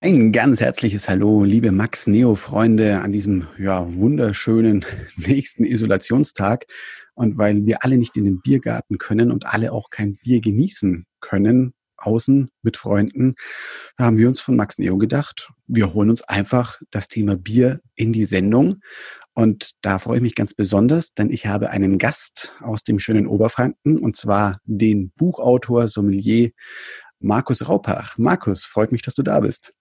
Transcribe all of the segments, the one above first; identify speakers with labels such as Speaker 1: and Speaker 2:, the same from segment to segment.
Speaker 1: Ein ganz herzliches Hallo, liebe Max Neo-Freunde, an diesem ja, wunderschönen nächsten Isolationstag. Und weil wir alle nicht in den Biergarten können und alle auch kein Bier genießen können, außen mit Freunden, haben wir uns von Max Neo gedacht, wir holen uns einfach das Thema Bier in die Sendung. Und da freue ich mich ganz besonders, denn ich habe einen Gast aus dem schönen Oberfranken, und zwar den Buchautor, Sommelier Markus Raupach. Markus, freut mich, dass du da bist.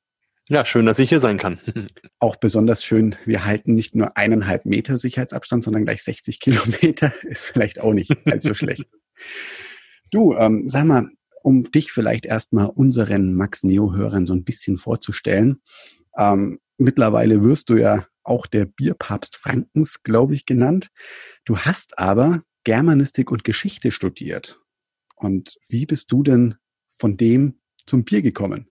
Speaker 2: Ja, schön, dass ich hier sein kann.
Speaker 1: Auch besonders schön, wir halten nicht nur eineinhalb Meter Sicherheitsabstand, sondern gleich 60 Kilometer. Ist vielleicht auch nicht allzu schlecht. Du, ähm, sag mal, um dich vielleicht erstmal unseren Max Neo-Hörern so ein bisschen vorzustellen. Ähm, mittlerweile wirst du ja auch der Bierpapst Frankens, glaube ich, genannt. Du hast aber Germanistik und Geschichte studiert. Und wie bist du denn von dem zum Bier gekommen?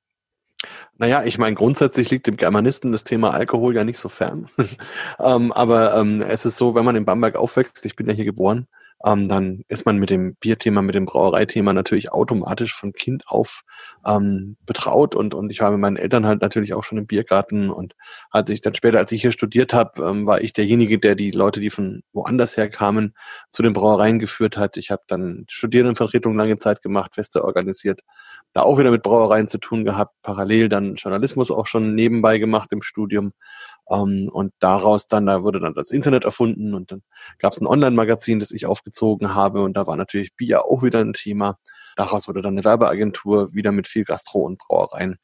Speaker 2: Naja, ich meine, grundsätzlich liegt dem Germanisten das Thema Alkohol ja nicht so fern. ähm, aber ähm, es ist so, wenn man in Bamberg aufwächst, ich bin ja hier geboren, ähm, dann ist man mit dem Bierthema, mit dem Brauereithema natürlich automatisch von Kind auf ähm, betraut und, und ich war mit meinen Eltern halt natürlich auch schon im Biergarten und als ich dann später, als ich hier studiert habe, ähm, war ich derjenige, der die Leute, die von woanders her kamen, zu den Brauereien geführt hat. Ich habe dann Studierendenvertretung lange Zeit gemacht, Feste organisiert, da auch wieder mit Brauereien zu tun gehabt, parallel dann Journalismus auch schon nebenbei gemacht im Studium ähm, und daraus dann, da wurde dann das Internet erfunden und dann gab es ein Online-Magazin, das ich aufgezogen habe und da war natürlich Bier auch wieder ein Thema. Daraus wurde dann eine Werbeagentur, wieder mit viel Gastro und Brauereien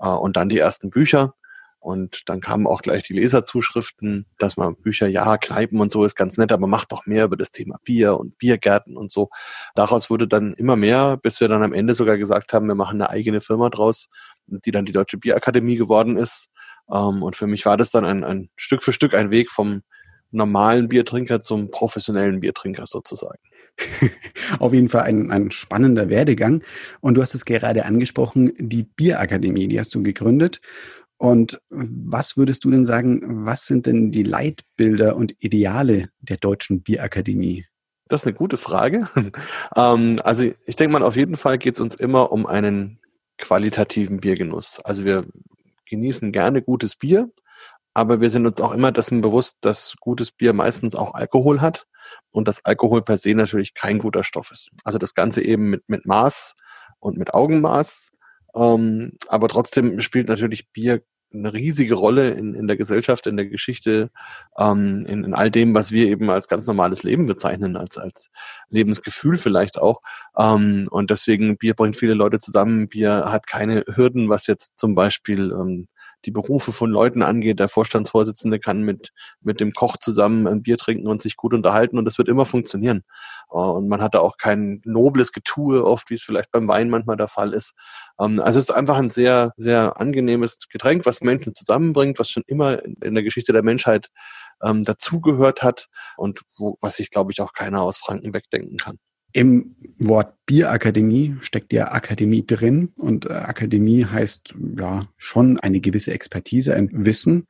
Speaker 2: äh, und dann die ersten Bücher. Und dann kamen auch gleich die Leserzuschriften, dass man Bücher, ja, Kneipen und so ist ganz nett, aber macht doch mehr über das Thema Bier und Biergärten und so. Daraus wurde dann immer mehr, bis wir dann am Ende sogar gesagt haben, wir machen eine eigene Firma draus, die dann die Deutsche Bierakademie geworden ist. Ähm, und für mich war das dann ein, ein Stück für Stück ein Weg vom normalen Biertrinker zum professionellen Biertrinker sozusagen.
Speaker 1: Auf jeden Fall ein, ein spannender Werdegang. Und du hast es gerade angesprochen, die Bierakademie, die hast du gegründet. Und was würdest du denn sagen, was sind denn die Leitbilder und Ideale der Deutschen Bierakademie?
Speaker 2: Das ist eine gute Frage. ähm, also ich denke mal, auf jeden Fall geht es uns immer um einen qualitativen Biergenuss. Also wir genießen gerne gutes Bier, aber wir sind uns auch immer dessen bewusst, dass gutes Bier meistens auch Alkohol hat und dass Alkohol per se natürlich kein guter Stoff ist. Also das Ganze eben mit, mit Maß und mit Augenmaß. Ähm, aber trotzdem spielt natürlich Bier eine riesige Rolle in, in der Gesellschaft, in der Geschichte, ähm, in, in all dem, was wir eben als ganz normales Leben bezeichnen, als, als Lebensgefühl vielleicht auch. Ähm, und deswegen, Bier bringt viele Leute zusammen. Bier hat keine Hürden, was jetzt zum Beispiel ähm, die Berufe von Leuten angeht. Der Vorstandsvorsitzende kann mit, mit dem Koch zusammen ein Bier trinken und sich gut unterhalten und das wird immer funktionieren. Äh, und man hat da auch kein nobles Getue oft, wie es vielleicht beim Wein manchmal der Fall ist. Ähm, also es ist einfach ein sehr, sehr angenehmes Getränk, was Menschen zusammenbringt, was schon immer in der Geschichte der Menschheit ähm, dazugehört hat und wo, was sich, glaube ich, auch keiner aus Franken wegdenken kann.
Speaker 1: Im Wort Bierakademie steckt ja Akademie drin und äh, Akademie heißt ja schon eine gewisse Expertise, ein Wissen.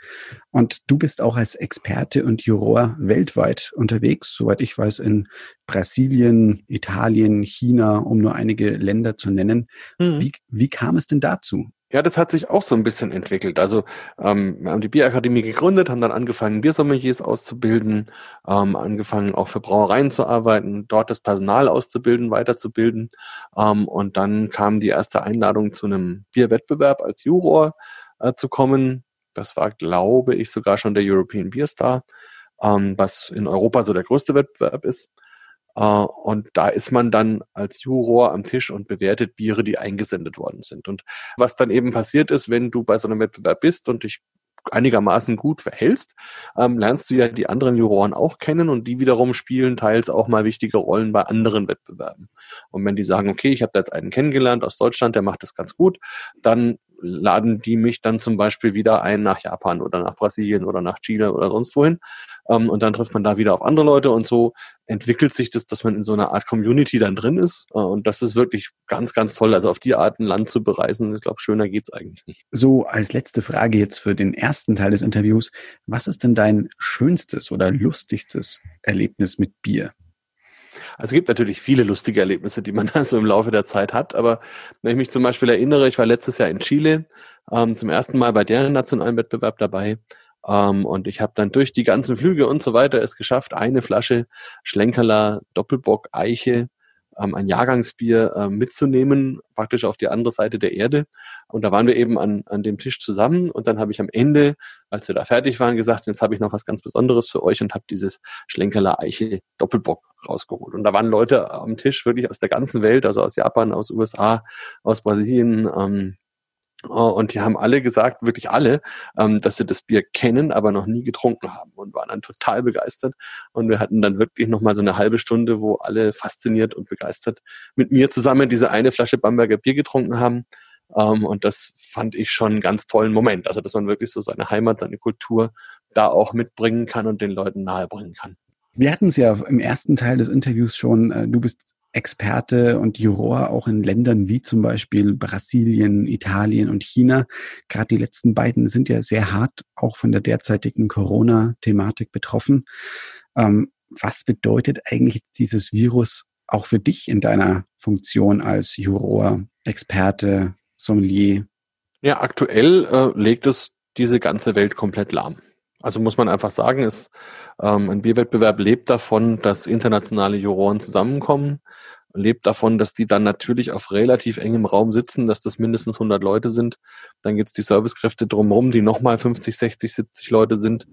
Speaker 1: Und du bist auch als Experte und Juror weltweit unterwegs, soweit ich weiß, in Brasilien, Italien, China, um nur einige Länder zu nennen. Mhm. Wie, wie kam es denn dazu?
Speaker 2: Ja, das hat sich auch so ein bisschen entwickelt. Also ähm, wir haben die Bierakademie gegründet, haben dann angefangen, Biersommeliers auszubilden, ähm, angefangen auch für Brauereien zu arbeiten, dort das Personal auszubilden, weiterzubilden. Ähm, und dann kam die erste Einladung zu einem Bierwettbewerb als Juror äh, zu kommen. Das war, glaube ich, sogar schon der European Beer Star, ähm, was in Europa so der größte Wettbewerb ist. Äh, und da ist man dann als Juror am Tisch und bewertet Biere, die eingesendet worden sind. Und was dann eben passiert ist, wenn du bei so einem Wettbewerb bist und dich einigermaßen gut verhältst, ähm, lernst du ja die anderen Juroren auch kennen und die wiederum spielen teils auch mal wichtige Rollen bei anderen Wettbewerben. Und wenn die sagen, okay, ich habe da jetzt einen kennengelernt aus Deutschland, der macht das ganz gut, dann laden die mich dann zum Beispiel wieder ein nach Japan oder nach Brasilien oder nach Chile oder sonst wohin. Ähm, und dann trifft man da wieder auf andere Leute und so entwickelt sich das, dass man in so einer Art Community dann drin ist. Äh, und das ist wirklich ganz, ganz toll. Also auf die Art ein Land zu bereisen, ich glaube, schöner geht's eigentlich nicht.
Speaker 1: So, als letzte Frage jetzt für den ersten Teil des Interviews. Was ist denn dein schönstes oder lustigstes Erlebnis mit Bier?
Speaker 2: Also es gibt natürlich viele lustige Erlebnisse, die man da so im Laufe der Zeit hat. Aber wenn ich mich zum Beispiel erinnere, ich war letztes Jahr in Chile ähm, zum ersten Mal bei deren nationalen Wettbewerb dabei. Ähm, und ich habe dann durch die ganzen Flüge und so weiter es geschafft, eine Flasche Schlenkerler Doppelbock Eiche ähm, ein Jahrgangsbier äh, mitzunehmen, praktisch auf die andere Seite der Erde. Und da waren wir eben an, an dem Tisch zusammen und dann habe ich am Ende, als wir da fertig waren, gesagt, jetzt habe ich noch was ganz Besonderes für euch und habe dieses Schlenkerler Eiche Doppelbock rausgeholt. Und da waren Leute am Tisch wirklich aus der ganzen Welt, also aus Japan, aus USA, aus Brasilien, ähm, und die haben alle gesagt, wirklich alle, ähm, dass sie das Bier kennen, aber noch nie getrunken haben und waren dann total begeistert. Und wir hatten dann wirklich nochmal so eine halbe Stunde, wo alle fasziniert und begeistert mit mir zusammen diese eine Flasche Bamberger Bier getrunken haben. Ähm, und das fand ich schon einen ganz tollen Moment. Also, dass man wirklich so seine Heimat, seine Kultur da auch mitbringen kann und den Leuten nahebringen kann.
Speaker 1: Wir hatten es ja im ersten Teil des Interviews schon. Äh, du bist Experte und Juror auch in Ländern wie zum Beispiel Brasilien, Italien und China. Gerade die letzten beiden sind ja sehr hart auch von der derzeitigen Corona-Thematik betroffen. Ähm, was bedeutet eigentlich dieses Virus auch für dich in deiner Funktion als Juror, Experte, Sommelier?
Speaker 2: Ja, aktuell äh, legt es diese ganze Welt komplett lahm. Also muss man einfach sagen, ist, ähm, ein Bierwettbewerb lebt davon, dass internationale Juroren zusammenkommen, lebt davon, dass die dann natürlich auf relativ engem Raum sitzen, dass das mindestens 100 Leute sind. Dann gibt es die Servicekräfte drumherum, die nochmal 50, 60, 70 Leute sind.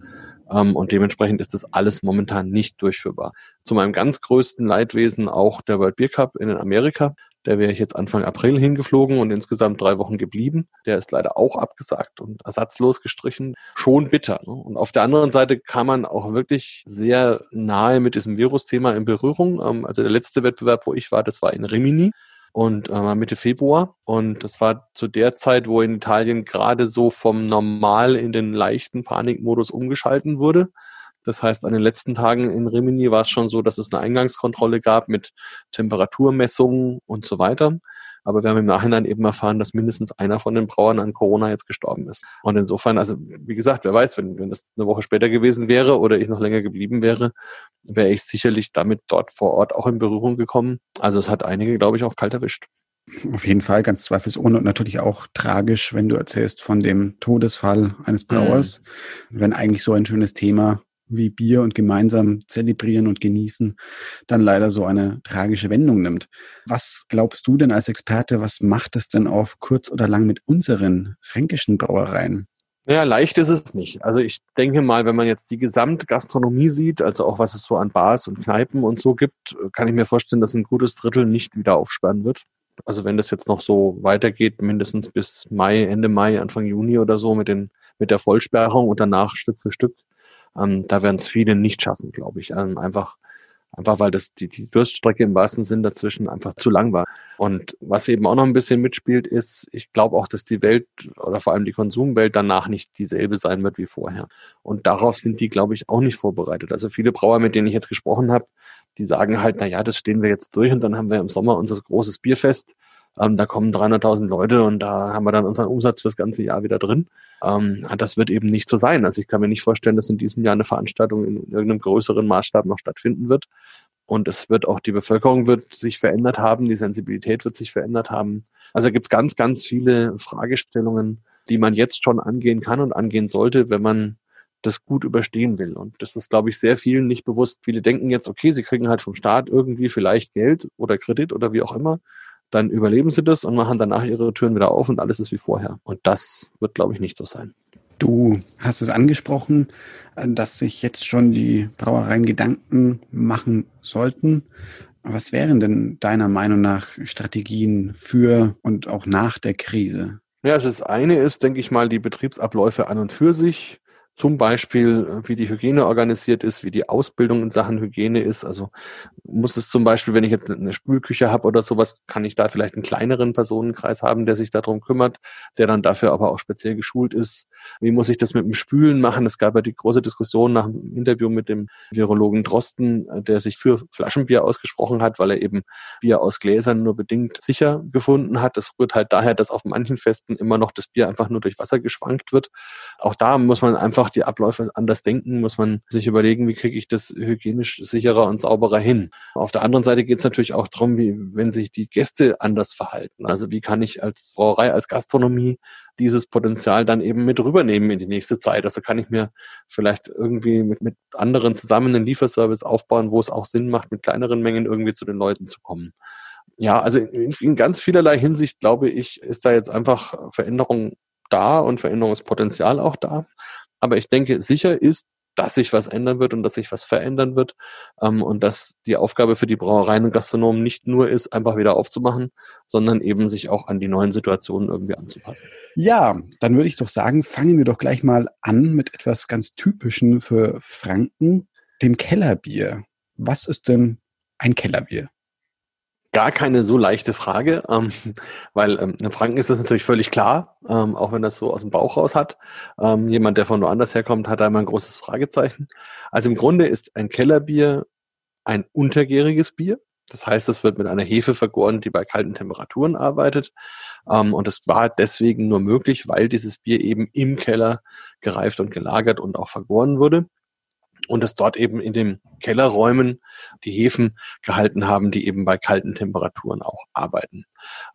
Speaker 2: Ähm, und dementsprechend ist das alles momentan nicht durchführbar. Zu meinem ganz größten Leidwesen auch der World Beer Cup in Amerika. Der wäre ich jetzt Anfang April hingeflogen und insgesamt drei Wochen geblieben. Der ist leider auch abgesagt und ersatzlos gestrichen. Schon bitter. Ne? Und auf der anderen Seite kam man auch wirklich sehr nahe mit diesem Virusthema in Berührung. Ähm, also der letzte Wettbewerb, wo ich war, das war in Rimini und äh, Mitte Februar. Und das war zu der Zeit, wo in Italien gerade so vom Normal in den leichten Panikmodus umgeschalten wurde. Das heißt, an den letzten Tagen in Rimini war es schon so, dass es eine Eingangskontrolle gab mit Temperaturmessungen und so weiter. Aber wir haben im Nachhinein eben erfahren, dass mindestens einer von den Brauern an Corona jetzt gestorben ist. Und insofern, also wie gesagt, wer weiß, wenn, wenn das eine Woche später gewesen wäre oder ich noch länger geblieben wäre, wäre ich sicherlich damit dort vor Ort auch in Berührung gekommen. Also es hat einige, glaube ich, auch kalt erwischt.
Speaker 1: Auf jeden Fall, ganz zweifelsohne und natürlich auch tragisch, wenn du erzählst von dem Todesfall eines Brauers, mhm. wenn eigentlich so ein schönes Thema wie Bier und gemeinsam zelebrieren und genießen, dann leider so eine tragische Wendung nimmt. Was glaubst du denn als Experte, was macht es denn auf kurz oder lang mit unseren fränkischen Brauereien?
Speaker 2: Ja, leicht ist es nicht. Also ich denke mal, wenn man jetzt die Gesamtgastronomie sieht, also auch was es so an Bars und Kneipen und so gibt, kann ich mir vorstellen, dass ein gutes Drittel nicht wieder aufsperren wird. Also wenn das jetzt noch so weitergeht, mindestens bis Mai, Ende Mai, Anfang Juni oder so mit den, mit der Vollsperrung und danach Stück für Stück, ähm, da werden es viele nicht schaffen, glaube ich. Ähm, einfach, einfach weil das die, die Durststrecke im wahrsten Sinn dazwischen einfach zu lang war. Und was eben auch noch ein bisschen mitspielt, ist, ich glaube auch, dass die Welt oder vor allem die Konsumwelt danach nicht dieselbe sein wird wie vorher. Und darauf sind die, glaube ich, auch nicht vorbereitet. Also viele Brauer, mit denen ich jetzt gesprochen habe, die sagen halt, na ja, das stehen wir jetzt durch und dann haben wir im Sommer unser großes Bierfest ähm, da kommen 300.000 Leute und da haben wir dann unseren Umsatz fürs ganze Jahr wieder drin. Ähm, das wird eben nicht so sein. Also ich kann mir nicht vorstellen, dass in diesem Jahr eine Veranstaltung in irgendeinem größeren Maßstab noch stattfinden wird. Und es wird auch die Bevölkerung wird sich verändert haben, die Sensibilität wird sich verändert haben. Also gibt es ganz, ganz viele Fragestellungen, die man jetzt schon angehen kann und angehen sollte, wenn man das gut überstehen will. Und das ist, glaube ich, sehr vielen nicht bewusst. Viele denken jetzt, okay, sie kriegen halt vom Staat irgendwie vielleicht Geld oder Kredit oder wie auch immer dann überleben sie das und machen danach ihre Türen wieder auf und alles ist wie vorher. Und das wird, glaube ich, nicht so sein.
Speaker 1: Du hast es angesprochen, dass sich jetzt schon die Brauereien Gedanken machen sollten. Was wären denn deiner Meinung nach Strategien für und auch nach der Krise?
Speaker 2: Ja, also das eine ist, denke ich mal, die Betriebsabläufe an und für sich zum Beispiel, äh, wie die Hygiene organisiert ist, wie die Ausbildung in Sachen Hygiene ist. Also muss es zum Beispiel, wenn ich jetzt eine Spülküche habe oder sowas, kann ich da vielleicht einen kleineren Personenkreis haben, der sich darum kümmert, der dann dafür aber auch speziell geschult ist. Wie muss ich das mit dem Spülen machen? Es gab ja die große Diskussion nach dem Interview mit dem Virologen Drosten, äh, der sich für Flaschenbier ausgesprochen hat, weil er eben Bier aus Gläsern nur bedingt sicher gefunden hat. Das rührt halt daher, dass auf manchen Festen immer noch das Bier einfach nur durch Wasser geschwankt wird. Auch da muss man einfach einfach die Abläufe anders denken, muss man sich überlegen, wie kriege ich das hygienisch sicherer und sauberer hin. Auf der anderen Seite geht es natürlich auch darum, wie wenn sich die Gäste anders verhalten. Also wie kann ich als Brauerei, als Gastronomie dieses Potenzial dann eben mit rübernehmen in die nächste Zeit. Also kann ich mir vielleicht irgendwie mit, mit anderen zusammen einen Lieferservice aufbauen, wo es auch Sinn macht, mit kleineren Mengen irgendwie zu den Leuten zu kommen. Ja, also in, in ganz vielerlei Hinsicht, glaube ich, ist da jetzt einfach Veränderung da und Veränderungspotenzial auch da. Aber ich denke, sicher ist, dass sich was ändern wird und dass sich was verändern wird ähm, und dass die Aufgabe für die Brauereien und Gastronomen nicht nur ist, einfach wieder aufzumachen, sondern eben sich auch an die neuen Situationen irgendwie anzupassen.
Speaker 1: Ja, dann würde ich doch sagen, fangen wir doch gleich mal an mit etwas ganz Typischen für Franken, dem Kellerbier. Was ist denn ein Kellerbier?
Speaker 2: Gar keine so leichte Frage, ähm, weil ähm, in Franken ist das natürlich völlig klar, ähm, auch wenn das so aus dem Bauch raus hat. Ähm, jemand, der von woanders herkommt, hat da immer ein großes Fragezeichen. Also im Grunde ist ein Kellerbier ein untergäriges Bier. Das heißt, es wird mit einer Hefe vergoren, die bei kalten Temperaturen arbeitet. Ähm, und es war deswegen nur möglich, weil dieses Bier eben im Keller gereift und gelagert und auch vergoren wurde und es dort eben in den Kellerräumen die Hefen gehalten haben, die eben bei kalten Temperaturen auch arbeiten.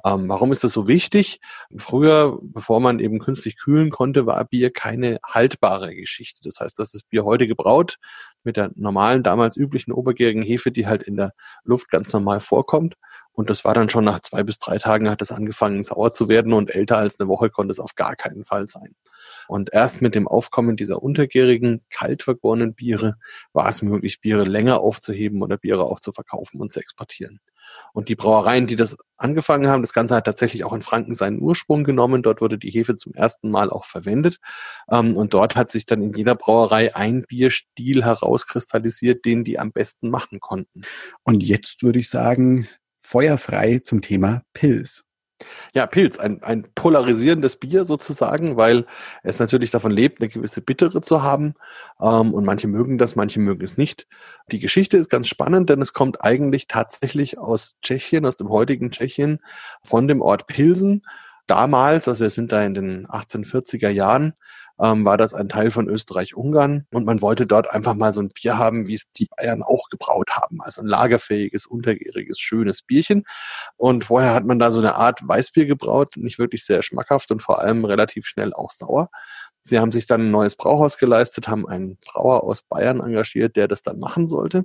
Speaker 2: Ähm, warum ist das so wichtig? Früher, bevor man eben künstlich kühlen konnte, war Bier keine haltbare Geschichte. Das heißt, dass das Bier heute gebraut mit der normalen, damals üblichen obergärigen Hefe, die halt in der Luft ganz normal vorkommt. Und das war dann schon nach zwei bis drei Tagen hat es angefangen sauer zu werden und älter als eine Woche konnte es auf gar keinen Fall sein. Und erst mit dem Aufkommen dieser untergärigen, kalt vergorenen Biere war es möglich, Biere länger aufzuheben oder Biere auch zu verkaufen und zu exportieren. Und die Brauereien, die das angefangen haben, das Ganze hat tatsächlich auch in Franken seinen Ursprung genommen. Dort wurde die Hefe zum ersten Mal auch verwendet. Ähm, und dort hat sich dann in jeder Brauerei ein Bierstil herauskristallisiert, den die am besten machen konnten.
Speaker 1: Und jetzt würde ich sagen, feuerfrei zum Thema Pilz.
Speaker 2: Ja, Pilz, ein, ein polarisierendes Bier sozusagen, weil es natürlich davon lebt, eine gewisse Bittere zu haben. Ähm, und manche mögen das, manche mögen es nicht. Die Geschichte ist ganz spannend, denn es kommt eigentlich tatsächlich aus Tschechien, aus dem heutigen Tschechien, von dem Ort Pilsen. Damals, also wir sind da in den 1840er Jahren, ähm, war das ein Teil von Österreich-Ungarn und man wollte dort einfach mal so ein Bier haben, wie es die Bayern auch gebraut haben. Also ein lagerfähiges, untergäriges, schönes Bierchen. Und vorher hat man da so eine Art Weißbier gebraut, nicht wirklich sehr schmackhaft und vor allem relativ schnell auch sauer. Sie haben sich dann ein neues Brauhaus geleistet, haben einen Brauer aus Bayern engagiert, der das dann machen sollte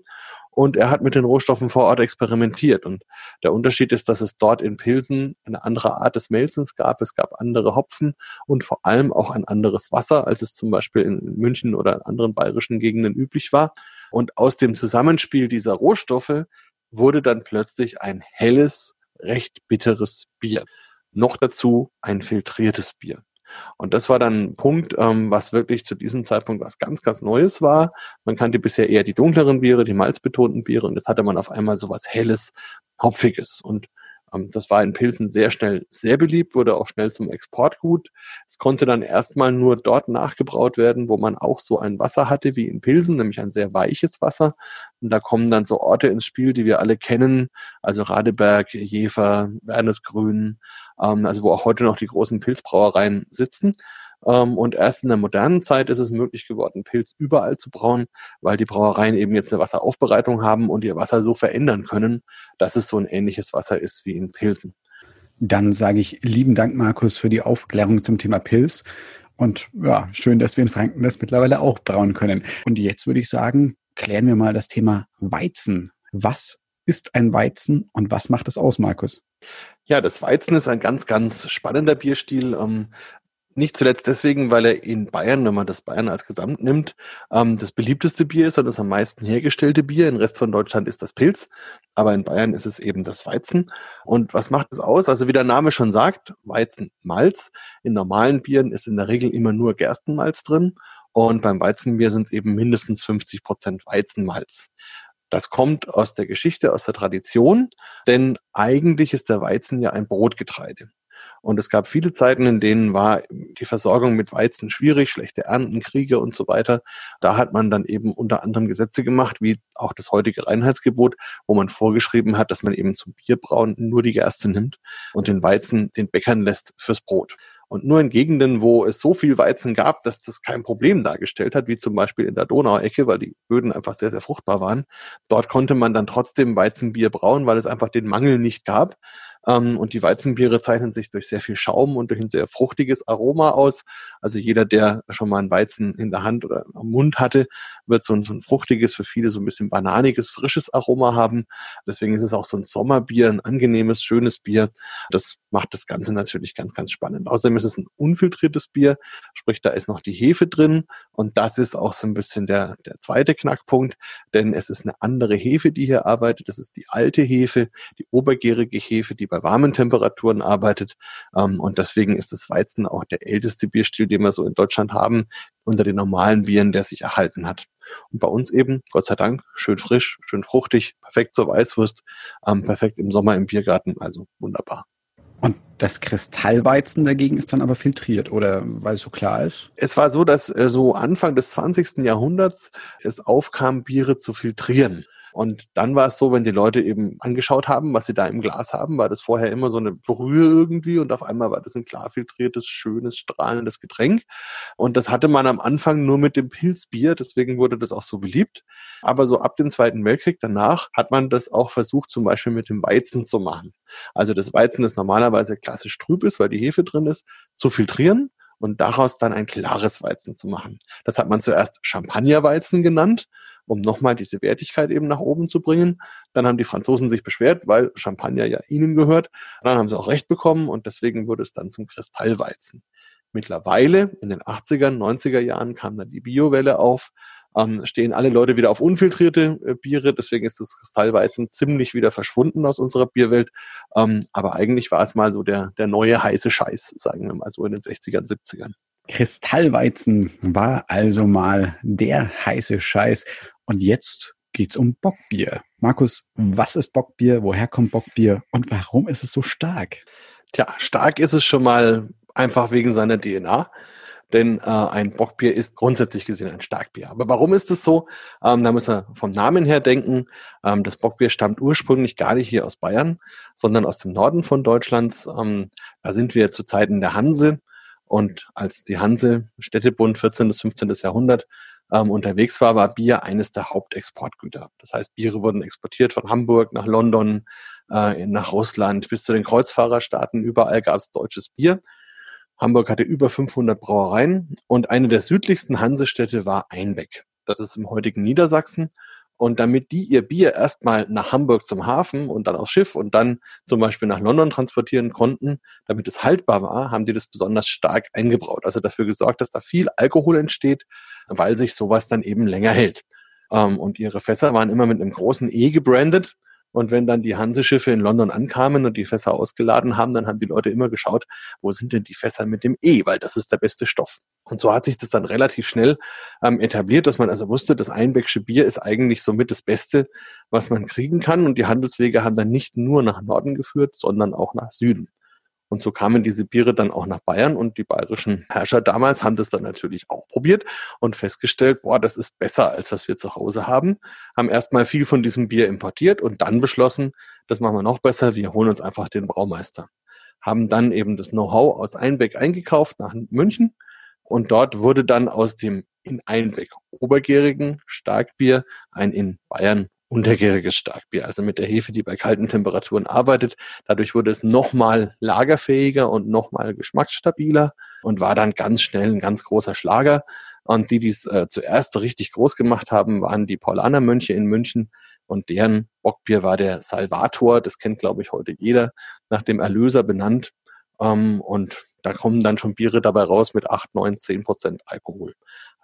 Speaker 2: und er hat mit den Rohstoffen vor Ort experimentiert. Und der Unterschied ist, dass es dort in Pilsen eine andere Art des Melzens gab. Es gab andere Hopfen und vor allem auch ein anderes Wasser, als es zum Beispiel in München oder in anderen bayerischen Gegenden üblich war. Und aus dem Zusammenspiel dieser Rohstoffe wurde dann plötzlich ein helles, recht bitteres Bier. Noch dazu ein filtriertes Bier. Und das war dann ein Punkt, ähm, was wirklich zu diesem Zeitpunkt was ganz, ganz Neues war. Man kannte bisher eher die dunkleren Biere, die malzbetonten Biere und jetzt hatte man auf einmal so was Helles, Hopfiges. Und das war in Pilsen sehr schnell sehr beliebt, wurde auch schnell zum Exportgut. Es konnte dann erstmal nur dort nachgebraut werden, wo man auch so ein Wasser hatte wie in Pilsen, nämlich ein sehr weiches Wasser. Und da kommen dann so Orte ins Spiel, die wir alle kennen, also Radeberg, Jever, Wernesgrün, ähm, also wo auch heute noch die großen Pilzbrauereien sitzen. Ähm, und erst in der modernen Zeit ist es möglich geworden, Pilz überall zu brauen, weil die Brauereien eben jetzt eine Wasseraufbereitung haben und ihr Wasser so verändern können, dass es so ein ähnliches Wasser ist wie in Pilzen.
Speaker 1: Dann sage ich lieben Dank, Markus, für die Aufklärung zum Thema Pilz. Und ja, schön, dass wir in Franken das mittlerweile auch brauen können. Und jetzt würde ich sagen, klären wir mal das Thema Weizen. Was ist ein Weizen und was macht es aus, Markus?
Speaker 2: Ja, das Weizen ist ein ganz, ganz spannender Bierstil. Nicht zuletzt deswegen, weil er in Bayern, wenn man das Bayern als Gesamt nimmt, ähm, das beliebteste Bier ist und das am meisten hergestellte Bier. Im Rest von Deutschland ist das Pilz, aber in Bayern ist es eben das Weizen. Und was macht es aus? Also wie der Name schon sagt, Weizenmalz. In normalen Bieren ist in der Regel immer nur Gerstenmalz drin und beim Weizenbier sind es eben mindestens 50 Prozent Weizenmalz. Das kommt aus der Geschichte, aus der Tradition, denn eigentlich ist der Weizen ja ein Brotgetreide. Und es gab viele Zeiten, in denen war die Versorgung mit Weizen schwierig, schlechte Ernten, Kriege und so weiter. Da hat man dann eben unter anderem Gesetze gemacht, wie auch das heutige Reinheitsgebot, wo man vorgeschrieben hat, dass man eben zum Bierbrauen nur die Gerste nimmt und den Weizen den Bäckern lässt fürs Brot. Und nur in Gegenden, wo es so viel Weizen gab, dass das kein Problem dargestellt hat, wie zum Beispiel in der Donauecke, weil die Böden einfach sehr, sehr fruchtbar waren, dort konnte man dann trotzdem Weizenbier brauen, weil es einfach den Mangel nicht gab. Ähm, und die Weizenbiere zeichnen sich durch sehr viel Schaum und durch ein sehr fruchtiges Aroma aus. Also jeder, der schon mal einen Weizen in der Hand oder am Mund hatte, wird so ein, so ein fruchtiges, für viele so ein bisschen bananiges, frisches Aroma haben. Deswegen ist es auch so ein Sommerbier, ein angenehmes, schönes Bier. Das macht das Ganze natürlich ganz, ganz spannend. Außerdem ist es ein unfiltriertes Bier, sprich, da ist noch die Hefe drin. Und das ist auch so ein bisschen der, der zweite Knackpunkt, denn es ist eine andere Hefe, die hier arbeitet. Das ist die alte Hefe, die obergärige Hefe, die bei warmen Temperaturen arbeitet. Ähm, und deswegen ist das Weizen auch der älteste Bierstil, den wir so in Deutschland haben, unter den normalen Bieren, der sich erhalten hat. Und bei uns eben, Gott sei Dank, schön frisch, schön fruchtig, perfekt zur Weißwurst, ähm, perfekt im Sommer im Biergarten, also wunderbar.
Speaker 1: Und das Kristallweizen dagegen ist dann aber filtriert, oder weil es so klar ist?
Speaker 2: Es war so, dass äh, so Anfang des 20. Jahrhunderts es aufkam, Biere zu filtrieren. Und dann war es so, wenn die Leute eben angeschaut haben, was sie da im Glas haben, war das vorher immer so eine Brühe irgendwie und auf einmal war das ein klar filtriertes, schönes, strahlendes Getränk. Und das hatte man am Anfang nur mit dem Pilzbier, deswegen wurde das auch so beliebt. Aber so ab dem Zweiten Weltkrieg danach hat man das auch versucht, zum Beispiel mit dem Weizen zu machen. Also das Weizen, das normalerweise klassisch trüb ist, weil die Hefe drin ist, zu filtrieren und daraus dann ein klares Weizen zu machen. Das hat man zuerst Champagnerweizen genannt um nochmal diese Wertigkeit eben nach oben zu bringen. Dann haben die Franzosen sich beschwert, weil Champagner ja ihnen gehört. Dann haben sie auch recht bekommen und deswegen wurde es dann zum Kristallweizen. Mittlerweile, in den 80er, 90er Jahren kam dann die Biowelle auf, ähm, stehen alle Leute wieder auf unfiltrierte äh, Biere. Deswegen ist das Kristallweizen ziemlich wieder verschwunden aus unserer Bierwelt. Ähm, aber eigentlich war es mal so der, der neue heiße Scheiß, sagen wir mal so in den 60ern, 70ern.
Speaker 1: Kristallweizen war also mal der heiße Scheiß. Und jetzt geht's um Bockbier. Markus, was ist Bockbier? Woher kommt Bockbier? Und warum ist es so stark?
Speaker 2: Tja, stark ist es schon mal einfach wegen seiner DNA. Denn äh, ein Bockbier ist grundsätzlich gesehen ein Starkbier. Aber warum ist es so? Ähm, da müssen wir vom Namen her denken. Ähm, das Bockbier stammt ursprünglich gar nicht hier aus Bayern, sondern aus dem Norden von Deutschlands. Ähm, da sind wir zu Zeiten der Hanse. Und als die Hanse, Städtebund, 14. bis 15. Jahrhundert, ähm, unterwegs war, war Bier eines der Hauptexportgüter. Das heißt, Biere wurden exportiert von Hamburg nach London, äh, nach Russland bis zu den Kreuzfahrerstaaten. Überall gab es deutsches Bier. Hamburg hatte über 500 Brauereien und eine der südlichsten Hansestädte war Einbeck. Das ist im heutigen Niedersachsen. Und damit die ihr Bier erstmal nach Hamburg zum Hafen und dann aufs Schiff und dann zum Beispiel nach London transportieren konnten, damit es haltbar war, haben die das besonders stark eingebraut. Also dafür gesorgt, dass da viel Alkohol entsteht, weil sich sowas dann eben länger hält. Ähm, und ihre Fässer waren immer mit einem großen E gebrandet. Und wenn dann die Hanseschiffe in London ankamen und die Fässer ausgeladen haben, dann haben die Leute immer geschaut, wo sind denn die Fässer mit dem E, weil das ist der beste Stoff. Und so hat sich das dann relativ schnell ähm, etabliert, dass man also wusste, das Einbecksche Bier ist eigentlich somit das Beste, was man kriegen kann. Und die Handelswege haben dann nicht nur nach Norden geführt, sondern auch nach Süden. Und so kamen diese Biere dann auch nach Bayern und die bayerischen Herrscher damals haben das dann natürlich auch probiert und festgestellt, boah, das ist besser, als was wir zu Hause haben. Haben erstmal viel von diesem Bier importiert und dann beschlossen, das machen wir noch besser, wir holen uns einfach den Braumeister. Haben dann eben das Know-how aus Einbeck eingekauft nach München und dort wurde dann aus dem in Einbeck obergärigen Starkbier ein in Bayern untergäriges Starkbier, also mit der Hefe, die bei kalten Temperaturen arbeitet. Dadurch wurde es nochmal lagerfähiger und nochmal geschmacksstabiler und war dann ganz schnell ein ganz großer Schlager. Und die, die es äh, zuerst richtig groß gemacht haben, waren die Paulaner-Mönche in München und deren Bockbier war der Salvator. Das kennt, glaube ich, heute jeder, nach dem Erlöser benannt. Ähm, und da kommen dann schon Biere dabei raus mit 8, 9, 10 Prozent Alkohol.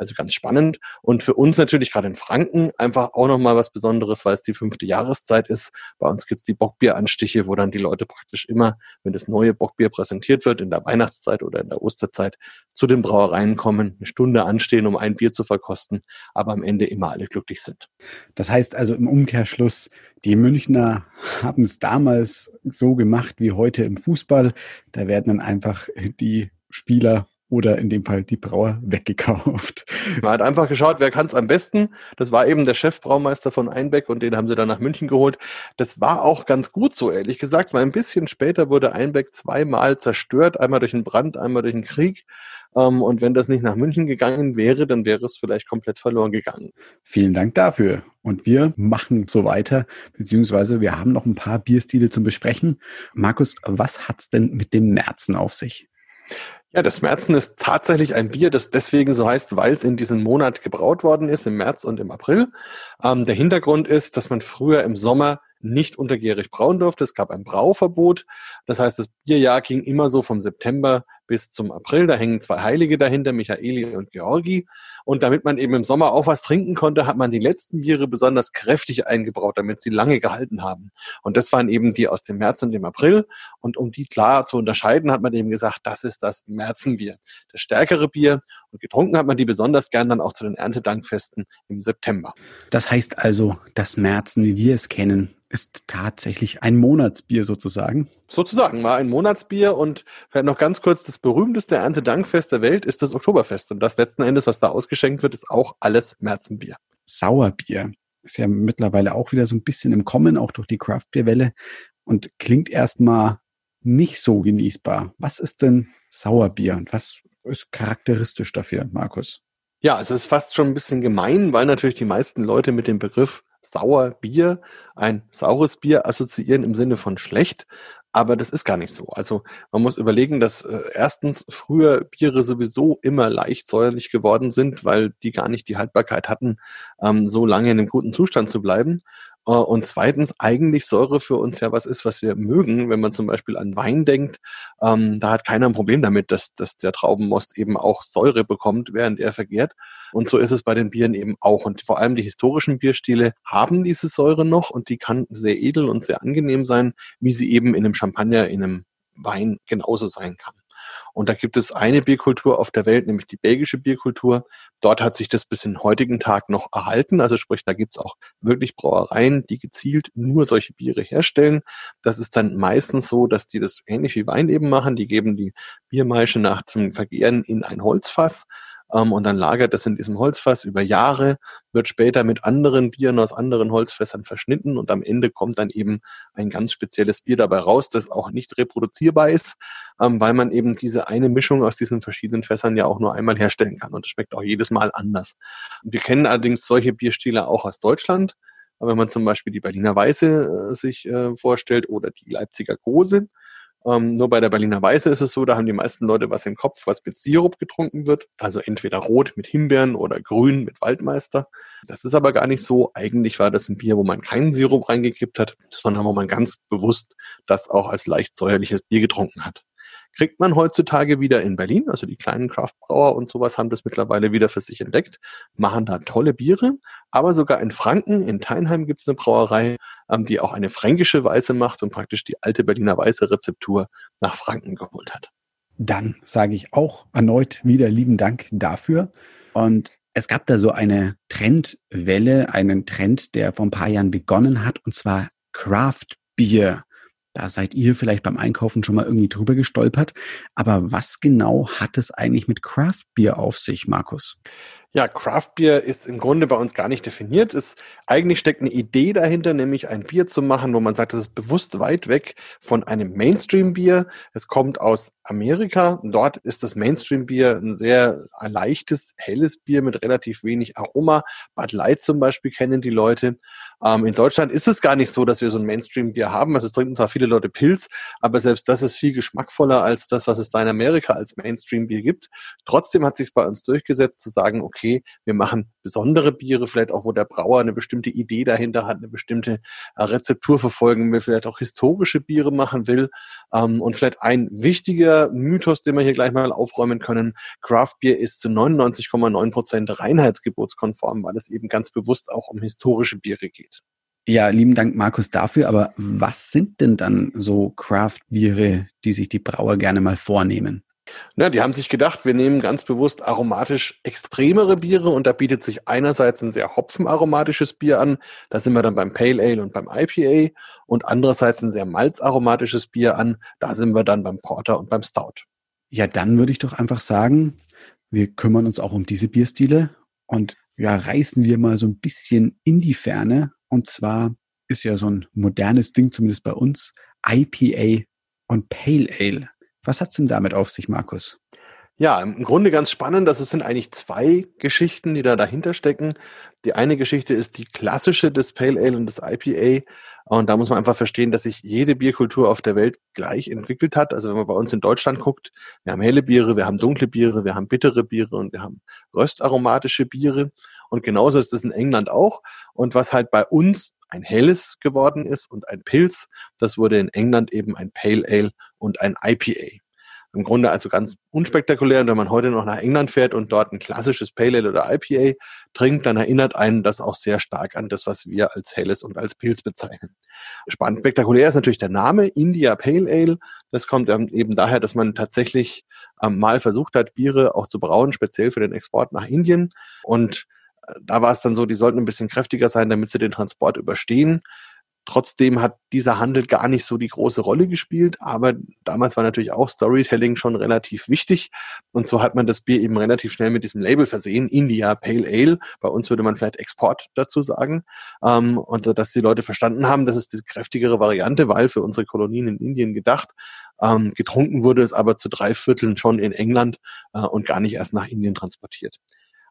Speaker 2: Also ganz spannend. Und für uns natürlich gerade in Franken einfach auch nochmal was Besonderes, weil es die fünfte Jahreszeit ist. Bei uns gibt's die Bockbieranstiche, wo dann die Leute praktisch immer, wenn das neue Bockbier präsentiert wird, in der Weihnachtszeit oder in der Osterzeit, zu den Brauereien kommen, eine Stunde anstehen, um ein Bier zu verkosten, aber am Ende immer alle glücklich sind.
Speaker 1: Das heißt also im Umkehrschluss, die Münchner haben es damals so gemacht wie heute im Fußball. Da werden dann einfach die Spieler oder in dem Fall die Brauer weggekauft.
Speaker 2: Man hat einfach geschaut, wer kann es am besten. Das war eben der Chefbraumeister von Einbeck und den haben sie dann nach München geholt. Das war auch ganz gut so, ehrlich gesagt, weil ein bisschen später wurde Einbeck zweimal zerstört, einmal durch einen Brand, einmal durch einen Krieg. Ähm, und wenn das nicht nach München gegangen wäre, dann wäre es vielleicht komplett verloren gegangen.
Speaker 1: Vielen Dank dafür. Und wir machen so weiter, beziehungsweise wir haben noch ein paar Bierstile zum Besprechen. Markus, was hat's denn mit dem Märzen auf sich?
Speaker 2: Ja, das Märzen ist tatsächlich ein Bier, das deswegen so heißt, weil es in diesem Monat gebraut worden ist, im März und im April. Ähm, der Hintergrund ist, dass man früher im Sommer nicht untergärig brauen durfte. Es gab ein Brauverbot. Das heißt, das Bierjahr ging immer so vom September bis zum April. Da hängen zwei Heilige dahinter, Michaeli und Georgi. Und damit man eben im Sommer auch was trinken konnte, hat man die letzten Biere besonders kräftig eingebraut, damit sie lange gehalten haben. Und das waren eben die aus dem März und dem April. Und um die klar zu unterscheiden, hat man eben gesagt, das ist das Märzenbier, das stärkere Bier. Und getrunken hat man die besonders gern dann auch zu den Erntedankfesten im September.
Speaker 1: Das heißt also, das Märzen, wie wir es kennen, ist tatsächlich ein Monatsbier sozusagen.
Speaker 2: Sozusagen, war ein Monatsbier und vielleicht noch ganz kurz, das berühmteste Erntedankfest der Welt ist das Oktoberfest. Und das letzten Endes, was da ausgeschenkt wird, ist auch alles Märzenbier.
Speaker 1: Sauerbier ist ja mittlerweile auch wieder so ein bisschen im Kommen, auch durch die Craftbeer-Welle und klingt erstmal nicht so genießbar. Was ist denn Sauerbier und was ist charakteristisch dafür, Markus?
Speaker 2: Ja, es ist fast schon ein bisschen gemein, weil natürlich die meisten Leute mit dem Begriff Sauerbier, ein saures Bier assoziieren im Sinne von schlecht. Aber das ist gar nicht so. Also man muss überlegen, dass äh, erstens früher Biere sowieso immer leicht säuerlich geworden sind, weil die gar nicht die Haltbarkeit hatten, ähm, so lange in einem guten Zustand zu bleiben. Äh, und zweitens eigentlich Säure für uns ja was ist, was wir mögen. Wenn man zum Beispiel an Wein denkt, ähm, da hat keiner ein Problem damit, dass, dass der Traubenmost eben auch Säure bekommt, während er vergärt. Und so ist es bei den Bieren eben auch. Und vor allem die historischen Bierstile haben diese Säure noch und die kann sehr edel und sehr angenehm sein, wie sie eben in einem Champagner, in einem Wein genauso sein kann. Und da gibt es eine Bierkultur auf der Welt, nämlich die belgische Bierkultur. Dort hat sich das bis in heutigen Tag noch erhalten. Also sprich, da gibt es auch wirklich Brauereien, die gezielt nur solche Biere herstellen. Das ist dann meistens so, dass die das ähnlich wie Wein eben machen. Die geben die Biermaische nach zum Vergären in ein Holzfass ähm, und dann lagert es in diesem Holzfass über Jahre, wird später mit anderen Bieren aus anderen Holzfässern verschnitten und am Ende kommt dann eben ein ganz spezielles Bier dabei raus, das auch nicht reproduzierbar ist, ähm, weil man eben diese eine Mischung aus diesen verschiedenen Fässern ja auch nur einmal herstellen kann und es schmeckt auch jedes Mal anders. Wir kennen allerdings solche Bierstile auch aus Deutschland. Wenn man zum Beispiel die Berliner Weiße äh, sich äh, vorstellt oder die Leipziger Gose, ähm, nur bei der Berliner Weiße ist es so, da haben die meisten Leute was im Kopf, was mit Sirup getrunken wird. Also entweder rot mit Himbeeren oder grün mit Waldmeister. Das ist aber gar nicht so. Eigentlich war das ein Bier, wo man keinen Sirup reingekippt hat, sondern wo man ganz bewusst das auch als leicht säuerliches Bier getrunken hat kriegt man heutzutage wieder in Berlin. Also die kleinen Craftbrauer und sowas haben das mittlerweile wieder für sich entdeckt, machen da tolle Biere. Aber sogar in Franken, in Teinheim gibt es eine Brauerei, ähm, die auch eine fränkische Weiße macht und praktisch die alte Berliner Weiße Rezeptur nach Franken geholt hat.
Speaker 1: Dann sage ich auch erneut wieder lieben Dank dafür. Und es gab da so eine Trendwelle, einen Trend, der vor ein paar Jahren begonnen hat, und zwar Craft Beer. Da seid ihr vielleicht beim Einkaufen schon mal irgendwie drüber gestolpert. Aber was genau hat es eigentlich mit Craft Beer auf sich, Markus?
Speaker 2: Ja, Craft Beer ist im Grunde bei uns gar nicht definiert. Es, eigentlich steckt eine Idee dahinter, nämlich ein Bier zu machen, wo man sagt, das ist bewusst weit weg von einem Mainstream-Bier. Es kommt aus Amerika. Dort ist das Mainstream-Bier ein sehr leichtes, helles Bier mit relativ wenig Aroma. Bud Light zum Beispiel kennen die Leute. Ähm, in Deutschland ist es gar nicht so, dass wir so ein Mainstream-Bier haben. Also es trinken zwar viele Leute Pilz, aber selbst das ist viel geschmackvoller als das, was es da in Amerika als Mainstream-Bier gibt. Trotzdem hat sich es bei uns durchgesetzt zu sagen, okay, okay, wir machen besondere Biere, vielleicht auch, wo der Brauer eine bestimmte Idee dahinter hat, eine bestimmte äh, Rezeptur verfolgen will, vielleicht auch historische Biere machen will. Ähm, und vielleicht ein wichtiger Mythos, den wir hier gleich mal aufräumen können, Craft Beer ist zu 99,9 Prozent reinheitsgebotskonform, weil es eben ganz bewusst auch um historische Biere geht.
Speaker 1: Ja, lieben Dank, Markus, dafür. Aber was sind denn dann so Craft-Biere, die sich die Brauer gerne mal vornehmen?
Speaker 2: Na, die haben sich gedacht, wir nehmen ganz bewusst aromatisch extremere Biere und da bietet sich einerseits ein sehr hopfenaromatisches Bier an, da sind wir dann beim Pale Ale und beim IPA und andererseits ein sehr malzaromatisches Bier an, da sind wir dann beim Porter und beim Stout.
Speaker 1: Ja, dann würde ich doch einfach sagen, wir kümmern uns auch um diese Bierstile und ja, reißen wir mal so ein bisschen in die Ferne. Und zwar ist ja so ein modernes Ding, zumindest bei uns, IPA und Pale Ale. Was hat's denn damit auf sich, Markus?
Speaker 2: Ja, im Grunde ganz spannend. Das sind eigentlich zwei Geschichten, die da dahinter stecken. Die eine Geschichte ist die klassische des Pale Ale und des IPA. Und da muss man einfach verstehen, dass sich jede Bierkultur auf der Welt gleich entwickelt hat. Also wenn man bei uns in Deutschland guckt, wir haben helle Biere, wir haben dunkle Biere, wir haben bittere Biere und wir haben röstaromatische Biere. Und genauso ist es in England auch. Und was halt bei uns ein helles geworden ist und ein Pilz, das wurde in England eben ein Pale Ale und ein IPA. Im Grunde also ganz unspektakulär. Und wenn man heute noch nach England fährt und dort ein klassisches Pale Ale oder IPA trinkt, dann erinnert einen das auch sehr stark an das, was wir als Helles und als Pilz bezeichnen. Spannend spektakulär ist natürlich der Name India Pale Ale. Das kommt eben daher, dass man tatsächlich ähm, mal versucht hat, Biere auch zu brauen, speziell für den Export nach Indien. Und da war es dann so, die sollten ein bisschen kräftiger sein, damit sie den Transport überstehen. Trotzdem hat dieser Handel gar nicht so die große Rolle gespielt, aber damals war natürlich auch Storytelling schon relativ wichtig und so hat man das Bier eben relativ schnell mit diesem Label versehen, India Pale Ale. Bei uns würde man vielleicht Export dazu sagen ähm, und dass die Leute verstanden haben, das ist die kräftigere Variante, weil für unsere Kolonien in Indien gedacht. Ähm, getrunken wurde es aber zu drei Vierteln schon in England äh, und gar nicht erst nach Indien transportiert.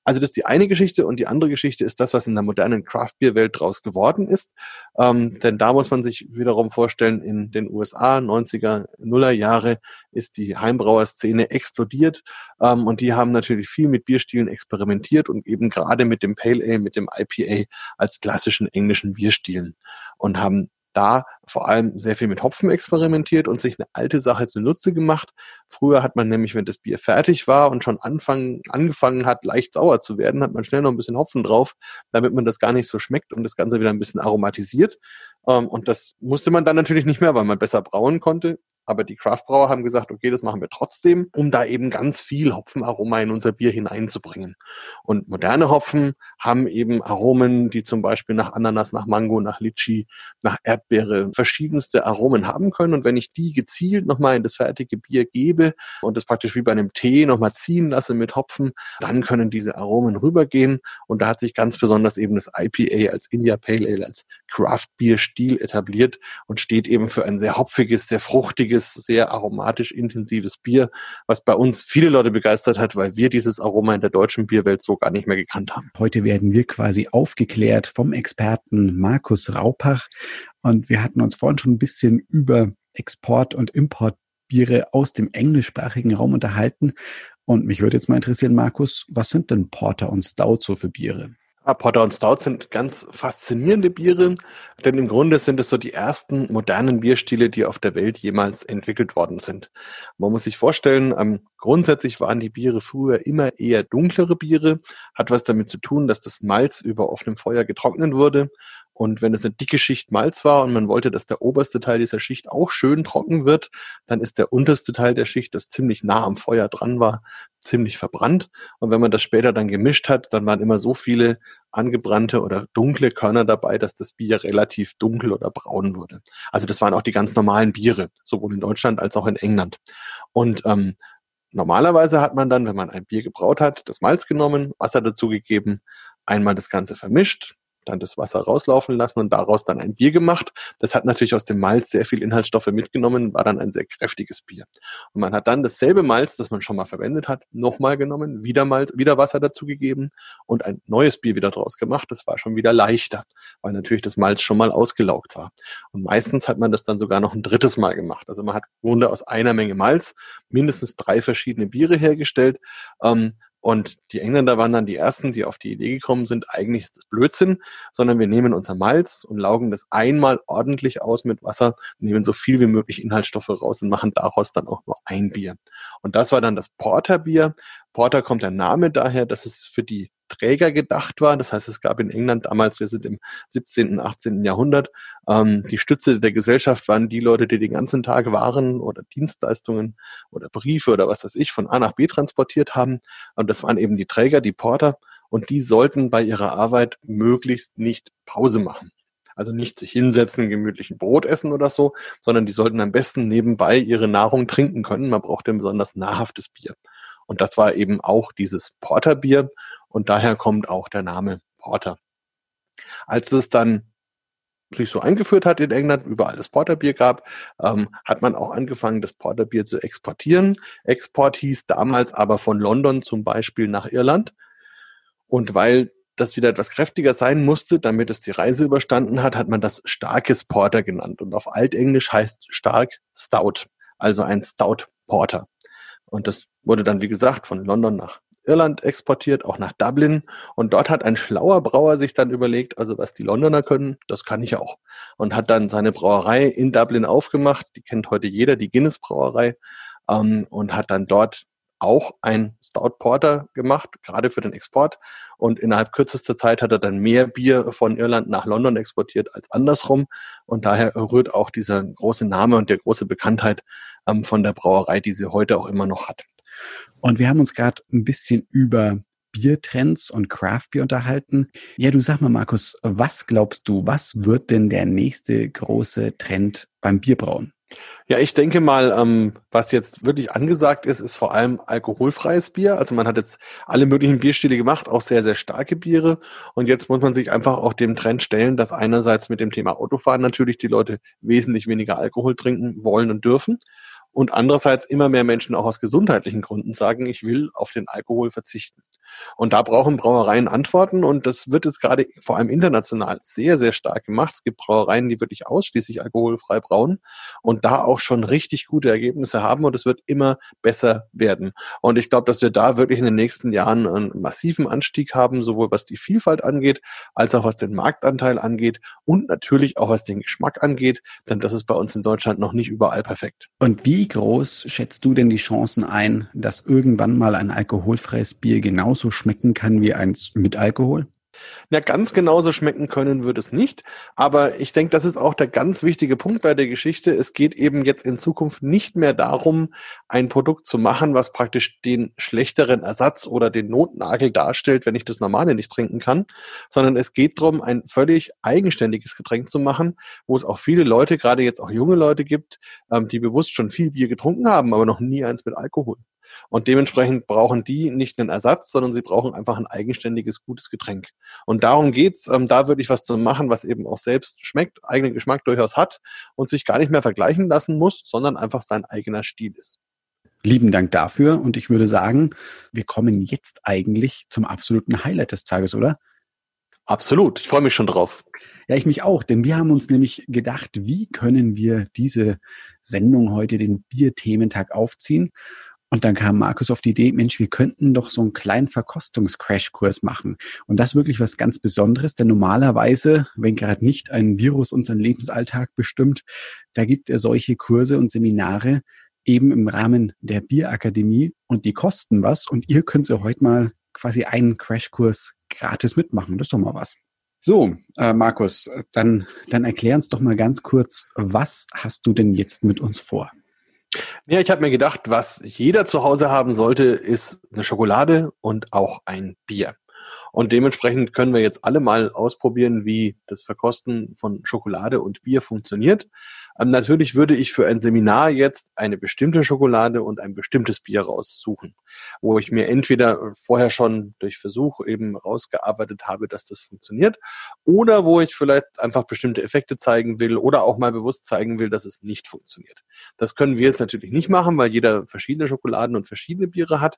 Speaker 2: Also das ist die eine Geschichte und die andere Geschichte ist das, was in der modernen Craft Beer Welt draus geworden ist. Ähm, denn da muss man sich wiederum vorstellen, in den USA 90er, Nuller Jahre ist die Heimbrauerszene explodiert ähm, und die haben natürlich viel mit Bierstilen experimentiert und eben gerade mit dem Pale Ale, mit dem IPA als klassischen englischen Bierstilen und haben da vor allem sehr viel mit Hopfen experimentiert und sich eine alte Sache zunutze gemacht. Früher hat man nämlich, wenn das Bier fertig war und schon anfangen, angefangen hat, leicht sauer zu werden, hat man schnell noch ein bisschen Hopfen drauf, damit man das gar nicht so schmeckt und das Ganze wieder ein bisschen aromatisiert. Ähm, und das musste man dann natürlich nicht mehr, weil man besser brauen konnte. Aber die Craftbrauer haben gesagt, okay, das machen wir trotzdem, um da eben ganz viel Hopfenaroma in unser Bier hineinzubringen. Und moderne Hopfen haben eben Aromen, die zum Beispiel nach Ananas, nach Mango, nach Litschi, nach Erdbeere verschiedenste Aromen haben können. Und wenn ich die gezielt nochmal in das fertige Bier gebe und das praktisch wie bei einem Tee nochmal ziehen lasse mit Hopfen, dann können diese Aromen rübergehen. Und da hat sich ganz besonders eben das IPA als India Pale Ale, als Craft Beer Stil etabliert und steht eben für ein sehr hopfiges, sehr fruchtiges, sehr aromatisch intensives Bier, was bei uns viele Leute begeistert hat, weil wir dieses Aroma in der deutschen Bierwelt so gar nicht mehr gekannt haben.
Speaker 1: Heute werden wir quasi aufgeklärt vom Experten Markus Raupach und wir hatten uns vorhin schon ein bisschen über Export und Import Biere aus dem englischsprachigen Raum unterhalten. Und mich würde jetzt mal interessieren, Markus, was sind denn Porter und Stout so für Biere?
Speaker 2: Porter und Stout sind ganz faszinierende Biere, denn im Grunde sind es so die ersten modernen Bierstile, die auf der Welt jemals entwickelt worden sind. Man muss sich vorstellen, ähm, grundsätzlich waren die Biere früher immer eher dunklere Biere, hat was damit zu tun, dass das Malz über offenem Feuer getrocknet wurde und wenn es eine dicke Schicht Malz war und man wollte, dass der oberste Teil dieser Schicht auch schön trocken wird, dann ist der unterste Teil der Schicht, das ziemlich nah am Feuer dran war, ziemlich verbrannt. Und wenn man das später dann gemischt hat, dann waren immer so viele angebrannte oder dunkle Körner dabei, dass das Bier relativ dunkel oder braun wurde. Also das waren auch die ganz normalen Biere, sowohl in Deutschland als auch in England. Und ähm, normalerweise hat man dann, wenn man ein Bier gebraut hat, das Malz genommen, Wasser dazugegeben, einmal das Ganze vermischt, dann das Wasser rauslaufen lassen und daraus dann ein Bier gemacht. Das hat natürlich aus dem Malz sehr viel Inhaltsstoffe mitgenommen, war dann ein sehr kräftiges Bier. Und man hat dann dasselbe Malz, das man schon mal verwendet hat, nochmal genommen, wieder Malz, wieder Wasser dazugegeben und ein neues Bier wieder draus gemacht. Das war schon wieder leichter, weil natürlich das Malz schon mal ausgelaugt war. Und meistens hat man das dann sogar noch ein drittes Mal gemacht. Also man hat im Grunde aus einer Menge Malz mindestens drei verschiedene Biere hergestellt. Ähm, und die Engländer waren dann die ersten, die auf die Idee gekommen sind, eigentlich ist das Blödsinn, sondern wir nehmen unser Malz und laugen das einmal ordentlich aus mit Wasser, nehmen so viel wie möglich Inhaltsstoffe raus und machen daraus dann auch nur ein Bier. Und das war dann das Porterbier. Porter kommt der Name daher, dass es für die Träger gedacht war. Das heißt, es gab in England damals, wir sind im 17., 18. Jahrhundert, ähm, die Stütze der Gesellschaft waren die Leute, die den ganzen Tag Waren oder Dienstleistungen oder Briefe oder was weiß ich von A nach B transportiert haben. Und das waren eben die Träger, die Porter. Und die sollten bei ihrer Arbeit möglichst nicht Pause machen. Also nicht sich hinsetzen, gemütlichen Brot essen oder so, sondern die sollten am besten nebenbei ihre Nahrung trinken können. Man braucht ein besonders nahrhaftes Bier. Und das war eben auch dieses Porterbier und daher kommt auch der Name Porter. Als es dann sich so eingeführt hat in England, überall das Porterbier gab, ähm, hat man auch angefangen, das Porterbier zu exportieren. Export hieß damals aber von London zum Beispiel nach Irland. Und weil das wieder etwas kräftiger sein musste, damit es die Reise überstanden hat, hat man das starkes Porter genannt. Und auf Altenglisch heißt stark Stout, also ein Stout Porter. Und das wurde dann, wie gesagt, von London nach Irland exportiert, auch nach Dublin. Und dort hat ein schlauer Brauer sich dann überlegt, also was die Londoner können, das kann ich auch. Und hat dann seine Brauerei in Dublin aufgemacht. Die kennt heute jeder, die Guinness Brauerei. Ähm, und hat dann dort auch ein Stout Porter gemacht, gerade für den Export. Und innerhalb kürzester Zeit hat er dann mehr Bier von Irland nach London exportiert als andersrum. Und daher rührt auch dieser große Name und der große Bekanntheit ähm, von der Brauerei, die sie heute auch immer noch hat.
Speaker 1: Und wir haben uns gerade ein bisschen über Biertrends und Craftbier unterhalten. Ja, du sag mal, Markus, was glaubst du, was wird denn der nächste große Trend beim Bierbrauen?
Speaker 2: Ja, ich denke mal, ähm, was jetzt wirklich angesagt ist, ist vor allem alkoholfreies Bier. Also man hat jetzt alle möglichen Bierstile gemacht, auch sehr, sehr starke Biere. Und jetzt muss man sich einfach auch dem Trend stellen, dass einerseits mit dem Thema Autofahren natürlich die Leute wesentlich weniger Alkohol trinken wollen und dürfen und andererseits immer mehr Menschen auch aus gesundheitlichen Gründen sagen, ich will auf den Alkohol verzichten. Und da brauchen Brauereien Antworten und das wird jetzt gerade vor allem international sehr, sehr stark gemacht. Es gibt Brauereien, die wirklich ausschließlich alkoholfrei brauen und da auch schon richtig gute Ergebnisse haben und es wird immer besser werden. Und ich glaube, dass wir da wirklich in den nächsten Jahren einen massiven Anstieg haben, sowohl was die Vielfalt angeht, als auch was den Marktanteil angeht und natürlich auch was den Geschmack angeht, denn das ist bei uns in Deutschland noch nicht überall perfekt.
Speaker 1: Und wie groß schätzt du denn die Chancen ein, dass irgendwann mal ein alkoholfreies Bier genauso schmecken kann wie eins mit Alkohol?
Speaker 2: Ja, ganz genauso schmecken können wird es nicht. Aber ich denke, das ist auch der ganz wichtige Punkt bei der Geschichte. Es geht eben jetzt in Zukunft nicht mehr darum, ein Produkt zu machen, was praktisch den schlechteren Ersatz oder den Notnagel darstellt, wenn ich das normale nicht trinken kann, sondern es geht darum, ein völlig eigenständiges Getränk zu machen, wo es auch viele Leute, gerade jetzt auch junge Leute gibt, ähm, die bewusst schon viel Bier getrunken haben, aber noch nie eins mit Alkohol. Und dementsprechend brauchen die nicht einen Ersatz, sondern sie brauchen einfach ein eigenständiges, gutes Getränk. Und darum geht's, ähm, da wirklich was zu machen, was eben auch selbst schmeckt, eigenen Geschmack durchaus hat und sich gar nicht mehr vergleichen lassen muss, sondern einfach sein eigener Stil ist.
Speaker 1: Lieben Dank dafür. Und ich würde sagen, wir kommen jetzt eigentlich zum absoluten Highlight des Tages, oder?
Speaker 2: Absolut. Ich freue mich schon drauf.
Speaker 1: Ja, ich mich auch, denn wir haben uns nämlich gedacht, wie können wir diese Sendung heute, den Bierthementag aufziehen? Und dann kam Markus auf die Idee, Mensch, wir könnten doch so einen kleinen Verkostungs-Crashkurs machen. Und das wirklich was ganz Besonderes, denn normalerweise, wenn gerade nicht ein Virus unseren Lebensalltag bestimmt, da gibt es solche Kurse und Seminare eben im Rahmen der Bierakademie und die kosten was. Und ihr könnt ja heute mal quasi einen Crashkurs gratis mitmachen. Das ist doch mal was. So, äh, Markus, dann, dann erklär uns doch mal ganz kurz, was hast du denn jetzt mit uns vor?
Speaker 2: Ja, ich habe mir gedacht, was jeder zu Hause haben sollte, ist eine Schokolade und auch ein Bier. Und dementsprechend können wir jetzt alle mal ausprobieren, wie das Verkosten von Schokolade und Bier funktioniert. Ähm, natürlich würde ich für ein Seminar jetzt eine bestimmte Schokolade und ein bestimmtes Bier raussuchen, wo ich mir entweder vorher schon durch Versuch eben rausgearbeitet habe, dass das funktioniert, oder wo ich vielleicht einfach bestimmte Effekte zeigen will oder auch mal bewusst zeigen will, dass es nicht funktioniert. Das können wir jetzt natürlich nicht machen, weil jeder verschiedene Schokoladen und verschiedene Biere hat.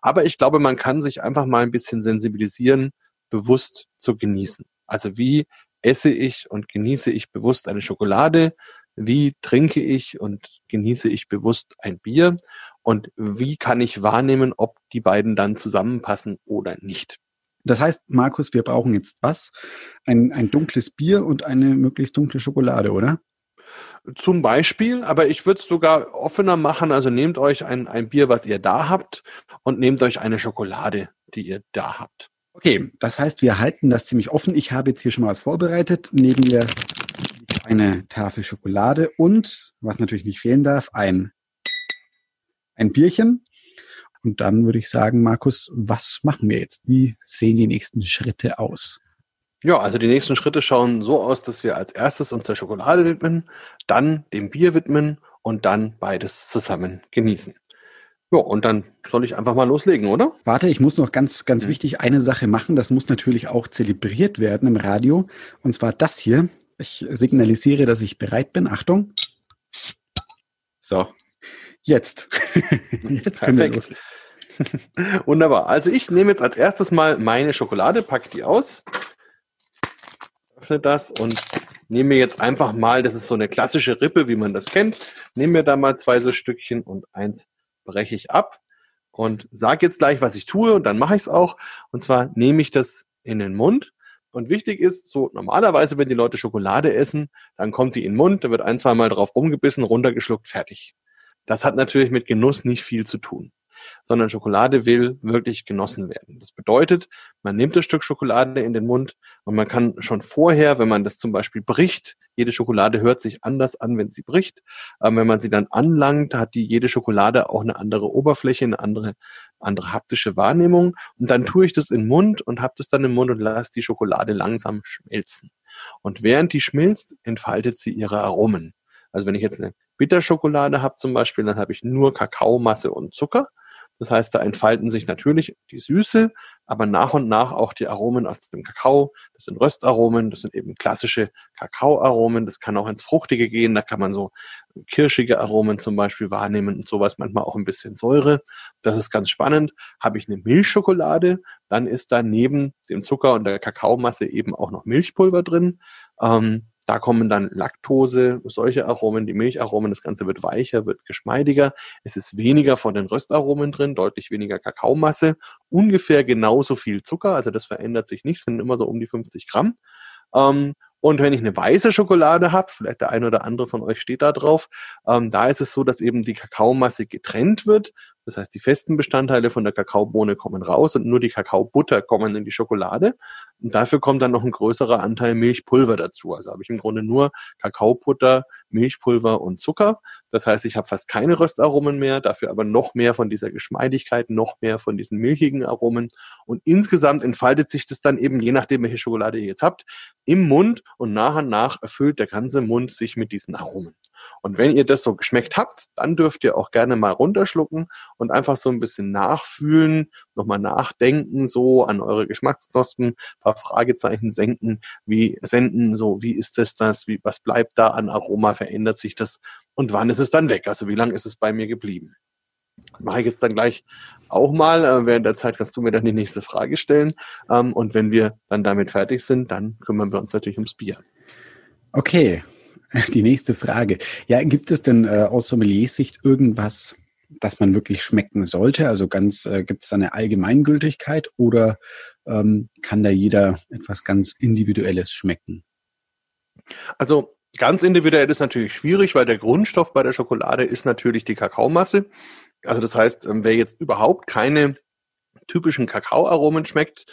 Speaker 2: Aber ich glaube, man kann sich einfach mal ein bisschen sensibilisieren, bewusst zu genießen. Also wie esse ich und genieße ich bewusst eine Schokolade? Wie trinke ich und genieße ich bewusst ein Bier? Und wie kann ich wahrnehmen, ob die beiden dann zusammenpassen oder nicht?
Speaker 1: Das heißt, Markus, wir brauchen jetzt was? Ein, ein dunkles Bier und eine möglichst dunkle Schokolade, oder?
Speaker 2: Zum Beispiel, aber ich würde es sogar offener machen. Also nehmt euch ein, ein Bier, was ihr da habt, und nehmt euch eine Schokolade, die ihr da habt.
Speaker 1: Okay, das heißt, wir halten das ziemlich offen. Ich habe jetzt hier schon mal was vorbereitet. Neben mir eine Tafel Schokolade und, was natürlich nicht fehlen darf, ein, ein Bierchen. Und dann würde ich sagen, Markus, was machen wir jetzt? Wie sehen die nächsten Schritte aus?
Speaker 2: Ja, also die nächsten Schritte schauen so aus, dass wir als erstes uns der Schokolade widmen, dann dem Bier widmen und dann beides zusammen genießen. Ja, und dann soll ich einfach mal loslegen, oder?
Speaker 1: Warte, ich muss noch ganz, ganz mhm. wichtig eine Sache machen. Das muss natürlich auch zelebriert werden im Radio. Und zwar das hier. Ich signalisiere, dass ich bereit bin. Achtung. So. Jetzt.
Speaker 2: jetzt können wir los. Wunderbar. Also ich nehme jetzt als erstes mal meine Schokolade, packe die aus, öffne das und nehme mir jetzt einfach mal, das ist so eine klassische Rippe, wie man das kennt, nehme mir da mal zwei so Stückchen und eins breche ich ab und sage jetzt gleich, was ich tue und dann mache ich es auch. Und zwar nehme ich das in den Mund. Und wichtig ist, so normalerweise, wenn die Leute Schokolade essen, dann kommt die in den Mund, da wird ein, zwei Mal drauf rumgebissen, runtergeschluckt, fertig. Das hat natürlich mit Genuss nicht viel zu tun sondern Schokolade will wirklich genossen werden. Das bedeutet, man nimmt das Stück Schokolade in den Mund und man kann schon vorher, wenn man das zum Beispiel bricht, jede Schokolade hört sich anders an, wenn sie bricht. Ähm, wenn man sie dann anlangt, hat die jede Schokolade auch eine andere Oberfläche, eine andere, andere haptische Wahrnehmung. Und dann tue ich das in den Mund und habe das dann im Mund und lasse die Schokolade langsam schmelzen. Und während die schmilzt, entfaltet sie ihre Aromen. Also wenn ich jetzt eine Bitterschokolade habe zum Beispiel, dann habe ich nur Kakaomasse und Zucker. Das heißt, da entfalten sich natürlich die Süße, aber nach und nach auch die Aromen aus dem Kakao. Das sind Röstaromen, das sind eben klassische Kakaoaromen. Das kann auch ins Fruchtige gehen. Da kann man so kirschige Aromen zum Beispiel wahrnehmen und sowas, manchmal auch ein bisschen Säure. Das ist ganz spannend. Habe ich eine Milchschokolade, dann ist da neben dem Zucker und der Kakaomasse eben auch noch Milchpulver drin. Ähm, da kommen dann Laktose, solche Aromen, die Milcharomen, das Ganze wird weicher, wird geschmeidiger. Es ist weniger von den Röstaromen drin, deutlich weniger Kakaomasse, ungefähr genauso viel Zucker, also das verändert sich nicht, sind immer so um die 50 Gramm. Ähm, und wenn ich eine weiße Schokolade habe, vielleicht der eine oder andere von euch steht da drauf, ähm, da ist es so, dass eben die Kakaomasse getrennt wird. Das heißt, die festen Bestandteile von der Kakaobohne kommen raus und nur die Kakaobutter kommen in die Schokolade. Und dafür kommt dann noch ein größerer Anteil Milchpulver dazu. Also habe ich im Grunde nur Kakaobutter, Milchpulver und Zucker. Das heißt, ich habe fast keine Röstaromen mehr, dafür aber noch mehr von dieser Geschmeidigkeit, noch mehr von diesen milchigen Aromen. Und insgesamt entfaltet sich das dann eben, je nachdem, welche Schokolade ihr jetzt habt, im Mund und nach und nach erfüllt der ganze Mund sich mit diesen Aromen. Und wenn ihr das so geschmeckt habt, dann dürft ihr auch gerne mal runterschlucken und einfach so ein bisschen nachfühlen, nochmal nachdenken, so an eure Geschmacksknospen, paar Fragezeichen senken, wie senden, so wie ist das das, wie was bleibt da an Aroma, verändert sich das und wann ist es dann weg? Also wie lange ist es bei mir geblieben? Das mache ich jetzt dann gleich auch mal. Äh, während der Zeit kannst du mir dann die nächste Frage stellen. Ähm, und wenn wir dann damit fertig sind, dann kümmern wir uns natürlich ums Bier.
Speaker 1: Okay, die nächste Frage. Ja, gibt es denn äh, aus Sommelier-Sicht irgendwas, das man wirklich schmecken sollte? Also ganz, äh, gibt es da eine Allgemeingültigkeit oder ähm, kann da jeder etwas ganz Individuelles schmecken?
Speaker 2: Also ganz individuell ist natürlich schwierig, weil der Grundstoff bei der Schokolade ist natürlich die Kakaomasse. Also das heißt, ähm, wer jetzt überhaupt keine typischen Kakaoaromen schmeckt,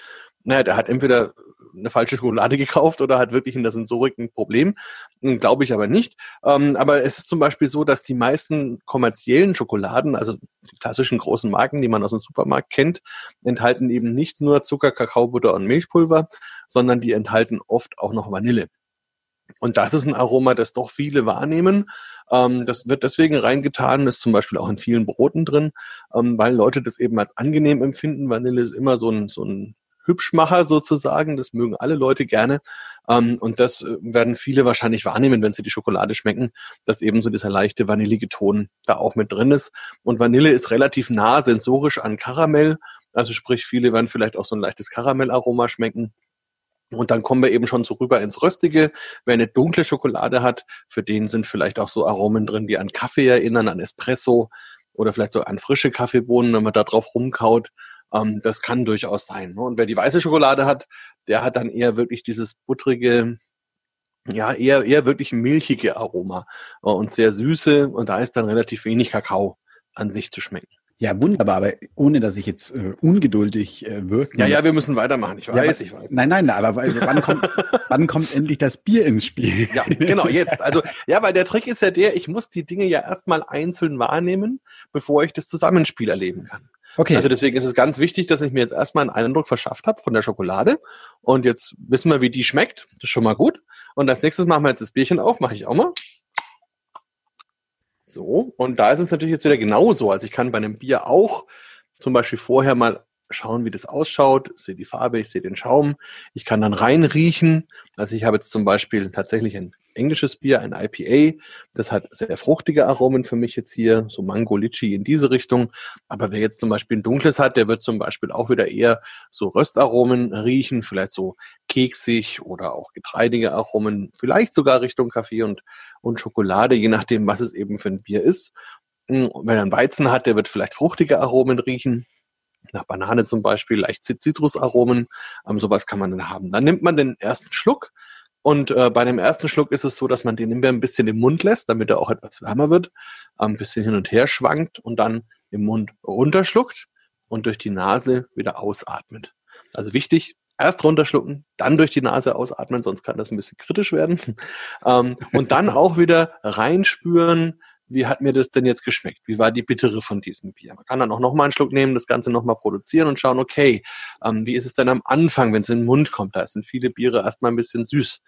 Speaker 2: naja, der hat entweder eine falsche Schokolade gekauft oder hat wirklich in der Sensorik ein Problem. Hm, glaube ich aber nicht. Ähm, aber es ist zum Beispiel so, dass die meisten kommerziellen Schokoladen, also die klassischen großen Marken, die man aus dem Supermarkt kennt, enthalten eben nicht nur Zucker, Kakaobutter und Milchpulver, sondern die enthalten oft auch noch Vanille. Und das ist ein Aroma, das doch viele wahrnehmen. Ähm, das wird deswegen reingetan, ist zum Beispiel auch in vielen Broten drin, ähm, weil Leute das eben als angenehm empfinden. Vanille ist immer so ein, so ein Hübschmacher sozusagen. Das mögen alle Leute gerne. Ähm, und das äh, werden viele wahrscheinlich wahrnehmen, wenn sie die Schokolade schmecken, dass eben so dieser leichte vanillige Ton da auch mit drin ist. Und Vanille ist relativ nah sensorisch an Karamell. Also sprich, viele werden vielleicht auch so ein leichtes Karamellaroma schmecken. Und dann kommen wir eben schon so rüber ins Röstige. Wer eine dunkle Schokolade hat, für den sind vielleicht auch so Aromen drin, die an Kaffee erinnern, an Espresso oder vielleicht so an frische Kaffeebohnen, wenn man da drauf rumkaut. Ähm, das kann durchaus sein. Ne? Und wer die weiße Schokolade hat, der hat dann eher wirklich dieses buttrige, ja, eher, eher wirklich milchige Aroma äh, und sehr süße. Und da ist dann relativ wenig Kakao an sich zu schmecken.
Speaker 1: Ja, wunderbar, aber ohne dass ich jetzt äh, ungeduldig äh, wirke.
Speaker 2: Ja, ja, wir müssen weitermachen, ich weiß,
Speaker 1: ja, ich weiß. Nein, nein, aber wann kommt, wann kommt endlich das Bier ins Spiel?
Speaker 2: Ja, genau, jetzt. Also, ja, weil der Trick ist ja der, ich muss die Dinge ja erstmal einzeln wahrnehmen, bevor ich das Zusammenspiel erleben kann. Okay. Also deswegen ist es ganz wichtig, dass ich mir jetzt erstmal einen Eindruck verschafft habe von der Schokolade. Und jetzt wissen wir, wie die schmeckt. Das ist schon mal gut. Und als nächstes machen wir jetzt das Bierchen auf, mache ich auch mal. So, und da ist es natürlich jetzt wieder genauso. Also ich kann bei einem Bier auch zum Beispiel vorher mal schauen, wie das ausschaut, ich sehe die Farbe, ich sehe den Schaum, ich kann dann reinriechen. Also ich habe jetzt zum Beispiel tatsächlich ein englisches Bier, ein IPA. Das hat sehr fruchtige Aromen für mich jetzt hier, so Mango, Litchi in diese Richtung. Aber wer jetzt zum Beispiel ein dunkles hat, der wird zum Beispiel auch wieder eher so Röstaromen riechen, vielleicht so keksig oder auch getreidige Aromen, vielleicht sogar Richtung Kaffee und, und Schokolade, je nachdem, was es eben für ein Bier ist. Hm, wenn er einen Weizen hat, der wird vielleicht fruchtige Aromen riechen nach Banane zum Beispiel, leicht Zitrusaromen, ähm, sowas kann man dann haben. Dann nimmt man den ersten Schluck und äh, bei dem ersten Schluck ist es so, dass man den immer ein bisschen im Mund lässt, damit er auch etwas wärmer wird, ein bisschen hin und her schwankt und dann im Mund runterschluckt und durch die Nase wieder ausatmet. Also wichtig, erst runterschlucken, dann durch die Nase ausatmen, sonst kann das ein bisschen kritisch werden. ähm, und dann auch wieder reinspüren, wie hat mir das denn jetzt geschmeckt? Wie war die bittere von diesem Bier? Man kann dann auch nochmal einen Schluck nehmen, das Ganze nochmal produzieren und schauen, okay, ähm, wie ist es denn am Anfang, wenn es in den Mund kommt? Da sind viele Biere erstmal ein bisschen süß.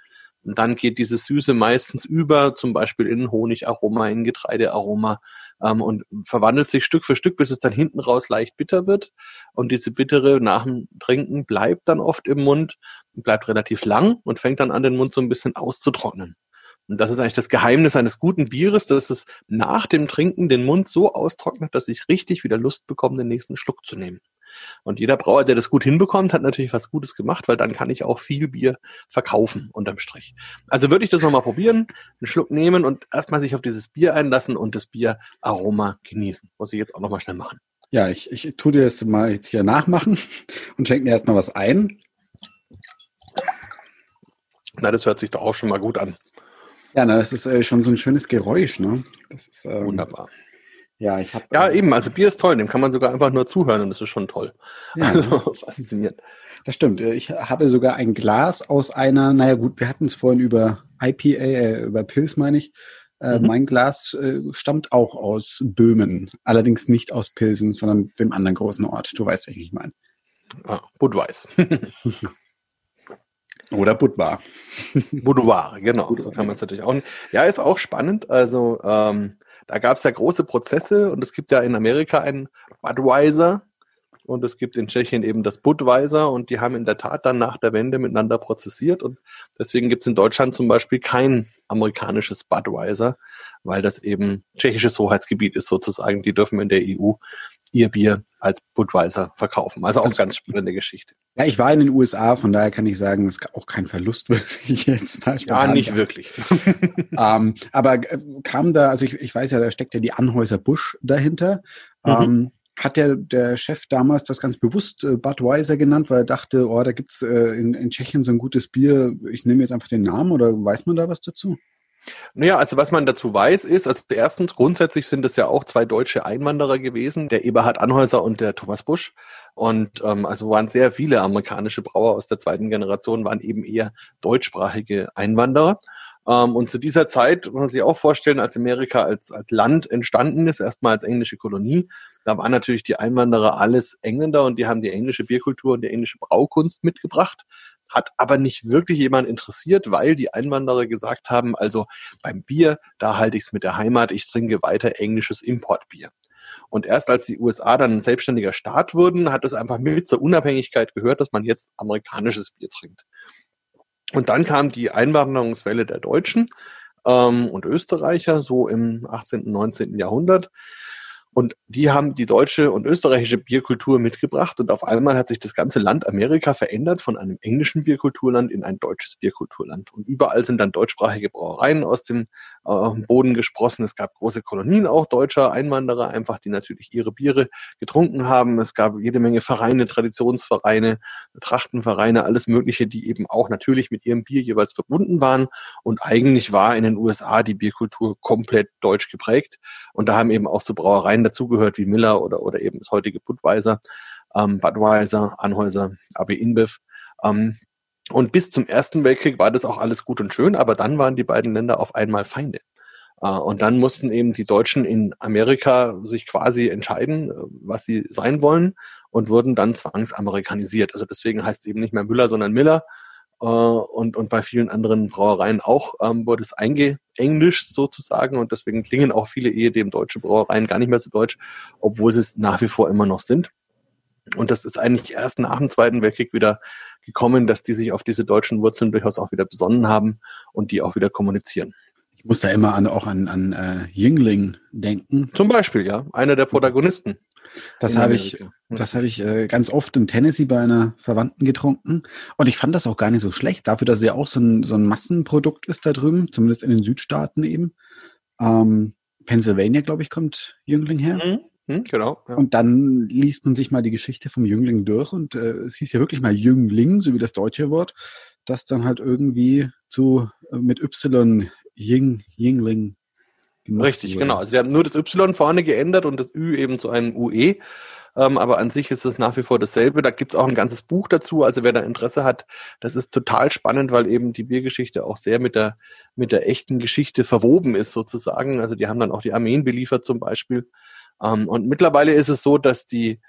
Speaker 2: Und dann geht diese Süße meistens über, zum Beispiel in Honigaroma, in Getreidearoma ähm, und verwandelt sich Stück für Stück, bis es dann hinten raus leicht bitter wird. Und diese bittere nach dem Trinken bleibt dann oft im Mund, bleibt relativ lang und fängt dann an, den Mund so ein bisschen auszutrocknen. Und das ist eigentlich das Geheimnis eines guten Bieres, dass es nach dem Trinken den Mund so austrocknet, dass ich richtig wieder Lust bekomme, den nächsten Schluck zu nehmen. Und jeder Brauer, der das gut hinbekommt, hat natürlich was Gutes gemacht, weil dann kann ich auch viel Bier verkaufen unterm Strich. Also würde ich das nochmal probieren, einen Schluck nehmen und erstmal sich auf dieses Bier einlassen und das Bieraroma genießen. Muss ich jetzt auch nochmal schnell machen.
Speaker 1: Ja, ich, ich tue dir das mal jetzt hier nachmachen und schenke mir erstmal was ein.
Speaker 2: Na, das hört sich doch auch schon mal gut an.
Speaker 1: Ja, na, das ist äh, schon so ein schönes Geräusch, ne?
Speaker 2: Das ist ähm, wunderbar.
Speaker 1: Ja, ich habe.
Speaker 2: Ja, äh, eben. Also Bier ist toll. Dem kann man sogar einfach nur zuhören und das ist schon toll. Ja, also
Speaker 1: faszinierend. Das stimmt. Ich habe sogar ein Glas aus einer. Naja, gut, wir hatten es vorhin über IPA, äh, über Pilz meine ich. Äh, mhm. Mein Glas äh, stammt auch aus Böhmen. Allerdings nicht aus Pilsen, sondern dem anderen großen Ort. Du weißt, welchen ich meine.
Speaker 2: Ah, Budweis.
Speaker 1: Oder Budvar.
Speaker 2: Boudoir, genau. Boudoir, so kann man es natürlich auch. Ja, ist auch spannend. Also ähm, da gab es ja große Prozesse und es gibt ja in Amerika einen Budweiser und es gibt in Tschechien eben das Budweiser und die haben in der Tat dann nach der Wende miteinander prozessiert und deswegen gibt es in Deutschland zum Beispiel kein amerikanisches Budweiser, weil das eben tschechisches Hoheitsgebiet ist sozusagen. Die dürfen in der EU ihr Bier als Budweiser verkaufen. Also auch also, ganz spannende Geschichte.
Speaker 1: Ja, ich war in den USA, von daher kann ich sagen, es ist auch kein Verlust wirklich jetzt
Speaker 2: mal. Ja, nicht wirklich.
Speaker 1: ähm, aber äh, kam da, also ich, ich weiß ja, da steckt ja die Anhäuser Busch dahinter. Mhm. Ähm, hat der, der Chef damals das ganz bewusst äh, Budweiser genannt, weil er dachte, oh, da gibt's äh, in, in Tschechien so ein gutes Bier, ich nehme jetzt einfach den Namen oder weiß man da was dazu?
Speaker 2: Naja, also was man dazu weiß, ist, also erstens, grundsätzlich sind es ja auch zwei deutsche Einwanderer gewesen, der Eberhard Anhäuser und der Thomas Busch. Und ähm, also waren sehr viele amerikanische Brauer aus der zweiten Generation, waren eben eher deutschsprachige Einwanderer. Ähm, und zu dieser Zeit, muss man sich auch vorstellen, als Amerika als, als Land entstanden ist, erstmal als englische Kolonie, da waren natürlich die Einwanderer alles Engländer und die haben die englische Bierkultur und die englische Braukunst mitgebracht hat aber nicht wirklich jemand interessiert, weil die Einwanderer gesagt haben, also beim Bier, da halte ich es mit der Heimat, ich trinke weiter englisches Importbier. Und erst als die USA dann ein selbstständiger Staat wurden, hat es einfach mit zur Unabhängigkeit gehört, dass man jetzt amerikanisches Bier trinkt. Und dann kam die Einwanderungswelle der Deutschen ähm, und Österreicher, so im 18., und 19. Jahrhundert. Und die haben die deutsche und österreichische Bierkultur mitgebracht und auf einmal hat sich das ganze Land Amerika verändert von einem englischen Bierkulturland in ein deutsches Bierkulturland. Und überall sind dann deutschsprachige Brauereien aus dem äh, Boden gesprossen. Es gab große Kolonien auch deutscher Einwanderer, einfach die natürlich ihre Biere getrunken haben. Es gab jede Menge Vereine, Traditionsvereine, Trachtenvereine, alles Mögliche, die eben auch natürlich mit ihrem Bier jeweils verbunden waren. Und eigentlich war in den USA die Bierkultur komplett deutsch geprägt. Und da haben eben auch so Brauereien dazugehört wie Miller oder, oder eben das heutige Budweiser, ähm, Budweiser, Anhäuser, AB InBev. Ähm, und bis zum Ersten Weltkrieg war das auch alles gut und schön, aber dann waren die beiden Länder auf einmal Feinde. Äh, und dann mussten eben die Deutschen in Amerika sich quasi entscheiden, äh, was sie sein wollen und wurden dann zwangsamerikanisiert. Also deswegen heißt es eben nicht mehr Müller, sondern Miller. Äh, und, und bei vielen anderen Brauereien auch ähm, wurde es eingeenglischt sozusagen und deswegen klingen auch viele ehedem deutsche Brauereien gar nicht mehr so deutsch, obwohl sie es nach wie vor immer noch sind. Und das ist eigentlich erst nach dem Zweiten Weltkrieg wieder gekommen, dass die sich auf diese deutschen Wurzeln durchaus auch wieder besonnen haben und die auch wieder kommunizieren.
Speaker 1: Ich muss da immer an, auch an, an äh, Jüngling denken.
Speaker 2: Zum Beispiel, ja, einer der Protagonisten.
Speaker 1: Das habe ich, das habe ich äh, ganz oft in Tennessee bei einer Verwandten getrunken. Und ich fand das auch gar nicht so schlecht, dafür, dass es ja auch so ein, so ein Massenprodukt ist da drüben, zumindest in den Südstaaten eben. Ähm, Pennsylvania, glaube ich, kommt Jüngling her. Mhm.
Speaker 2: Hm, genau.
Speaker 1: Ja. Und dann liest man sich mal die Geschichte vom Jüngling durch und äh, es hieß ja wirklich mal Jüngling, so wie das deutsche Wort, das dann halt irgendwie zu äh, mit Y Ying, Yingling
Speaker 2: Richtig, wurde. genau. Also wir haben nur das Y vorne geändert und das Ü eben zu einem UE. Ähm, aber an sich ist es nach wie vor dasselbe. Da gibt es auch ein ganzes Buch dazu. Also wer da Interesse hat, das ist total spannend, weil eben die Biergeschichte auch sehr mit der, mit der echten Geschichte verwoben ist sozusagen. Also die haben dann auch die Armeen beliefert zum Beispiel. Ähm, und mittlerweile ist es so, dass die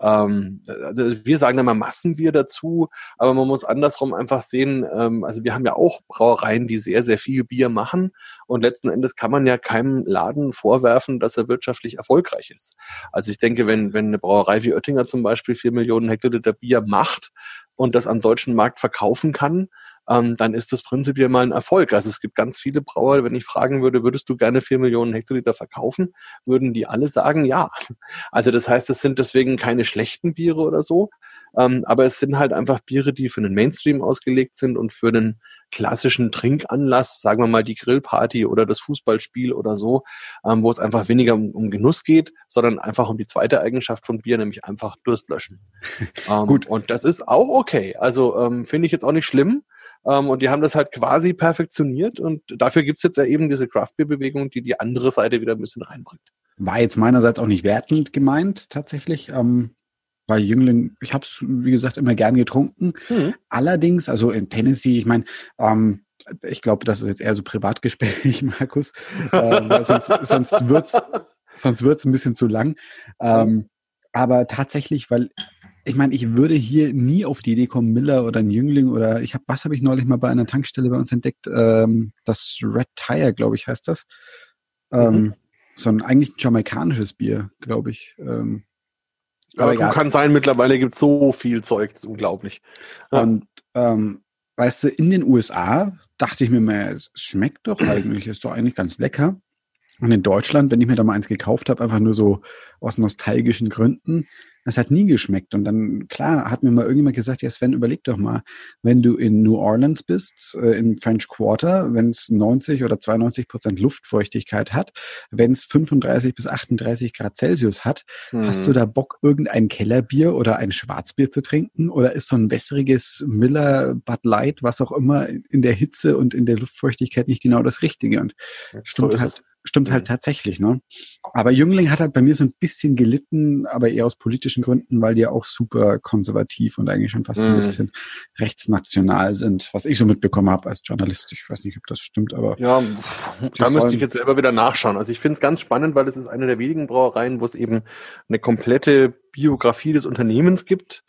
Speaker 2: ähm, wir sagen immer Massenbier dazu, aber man muss andersrum einfach sehen, ähm, also wir haben ja auch Brauereien, die sehr, sehr viel Bier machen und letzten Endes kann man ja keinem Laden vorwerfen, dass er wirtschaftlich erfolgreich ist. Also ich denke, wenn, wenn eine Brauerei wie Oettinger zum Beispiel vier Millionen Hektoliter Bier macht und das am deutschen Markt verkaufen kann, ähm, dann ist das prinzipiell mal ein Erfolg. Also es gibt ganz viele Brauer, wenn ich fragen würde, würdest du gerne vier Millionen Hektoliter verkaufen, würden die alle sagen, ja. Also das heißt, es sind deswegen keine schlechten Biere oder so, ähm, aber es sind halt einfach Biere, die für den Mainstream ausgelegt sind und für den klassischen Trinkanlass, sagen wir mal die Grillparty oder das Fußballspiel oder so, ähm, wo es einfach weniger um, um, Genuss geht, sondern einfach um die zweite Eigenschaft von Bier, nämlich einfach Durst löschen. ähm, Gut. Und das ist auch okay. Also ähm, finde ich jetzt auch nicht schlimm. Ähm, und die haben das halt quasi perfektioniert und dafür gibt's jetzt ja eben diese Craft Beer Bewegung, die die andere Seite wieder ein bisschen reinbringt.
Speaker 1: War jetzt meinerseits auch nicht wertend gemeint, tatsächlich. Ähm, bei Jüngling, ich habe es, wie gesagt, immer gern getrunken. Mhm. Allerdings, also in Tennessee, ich meine, ähm, ich glaube, das ist jetzt eher so Privatgespräch, Markus. äh, sonst sonst wird's sonst wird's ein bisschen zu lang. Ähm, aber tatsächlich, weil ich meine, ich würde hier nie auf die Idee kommen, Miller oder ein Jüngling oder ich habe, was habe ich neulich mal bei einer Tankstelle bei uns entdeckt? Ähm, das Red Tire, glaube ich, heißt das. Ähm, mhm. So ein eigentlich ein jamaikanisches Bier, glaube ich. Ähm,
Speaker 2: aber ja, kann sein, mittlerweile gibt es so viel Zeug, das ist unglaublich.
Speaker 1: Ja. Und ähm, weißt du, in den USA dachte ich mir mal, es schmeckt doch eigentlich, ist doch eigentlich ganz lecker. Und in Deutschland, wenn ich mir da mal eins gekauft habe, einfach nur so aus nostalgischen Gründen, das hat nie geschmeckt. Und dann, klar, hat mir mal irgendjemand gesagt, ja Sven, überleg doch mal, wenn du in New Orleans bist, äh, in French Quarter, wenn es 90 oder 92 Prozent Luftfeuchtigkeit hat, wenn es 35 bis 38 Grad Celsius hat, mhm. hast du mhm. da Bock, irgendein Kellerbier oder ein Schwarzbier zu trinken? Oder ist so ein wässriges Miller, Bud Light, was auch immer, in der Hitze und in der Luftfeuchtigkeit nicht genau das Richtige? Und stimmt halt, stimmt halt mhm. tatsächlich, ne? Aber Jüngling hat halt bei mir so ein bisschen gelitten, aber eher aus politischen Gründen, weil die ja auch super konservativ und eigentlich schon fast ein mhm. bisschen rechtsnational sind, was ich so mitbekommen habe als Journalist. Ich weiß nicht, ob das stimmt, aber.
Speaker 2: Ja, da müsste ich jetzt selber wieder nachschauen. Also ich finde es ganz spannend, weil es ist eine der wenigen Brauereien, wo es eben eine komplette Biografie des Unternehmens gibt.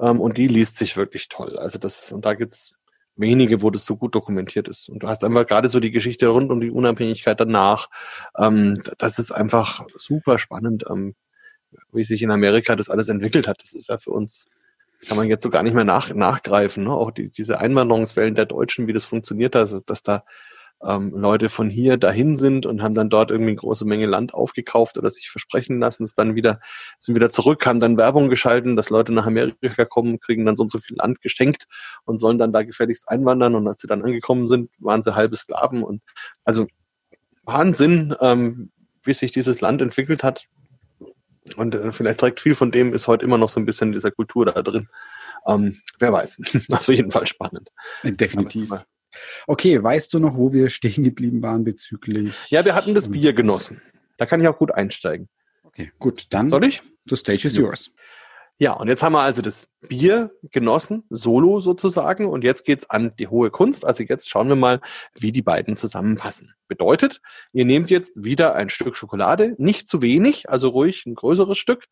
Speaker 2: Ähm, und die liest sich wirklich toll. Also das, und da gibt's wenige, wo das so gut dokumentiert ist. Und du hast einfach gerade so die Geschichte rund um die Unabhängigkeit danach. Ähm, das ist einfach super spannend, ähm, wie sich in Amerika das alles entwickelt hat. Das ist ja für uns, kann man jetzt so gar nicht mehr nach, nachgreifen. Ne? Auch die, diese Einwanderungswellen der Deutschen, wie das funktioniert hat, also, dass da ähm, Leute von hier dahin sind und haben dann dort irgendwie eine große Menge Land aufgekauft oder sich versprechen lassen, es dann wieder, sind wieder zurück, haben dann Werbung geschalten, dass Leute nach Amerika kommen, kriegen dann so und so viel Land geschenkt und sollen dann da gefälligst einwandern und als sie dann angekommen sind, waren sie halbe Sklaven und also Wahnsinn, ähm, wie sich dieses Land entwickelt hat. Und äh, vielleicht trägt viel von dem, ist heute immer noch so ein bisschen dieser Kultur da drin. Ähm, wer weiß. Auf jeden Fall spannend.
Speaker 1: Definitiv. Okay, weißt du noch, wo wir stehen geblieben waren bezüglich?
Speaker 2: Ja, wir hatten das Bier genossen. Da kann ich auch gut einsteigen.
Speaker 1: Okay, gut, dann.
Speaker 2: Soll ich?
Speaker 1: The stage is yours.
Speaker 2: Ja, und jetzt haben wir also das Bier genossen, solo sozusagen, und jetzt geht's an die hohe Kunst. Also jetzt schauen wir mal, wie die beiden zusammenpassen. Bedeutet, ihr nehmt jetzt wieder ein Stück Schokolade, nicht zu wenig, also ruhig ein größeres Stück,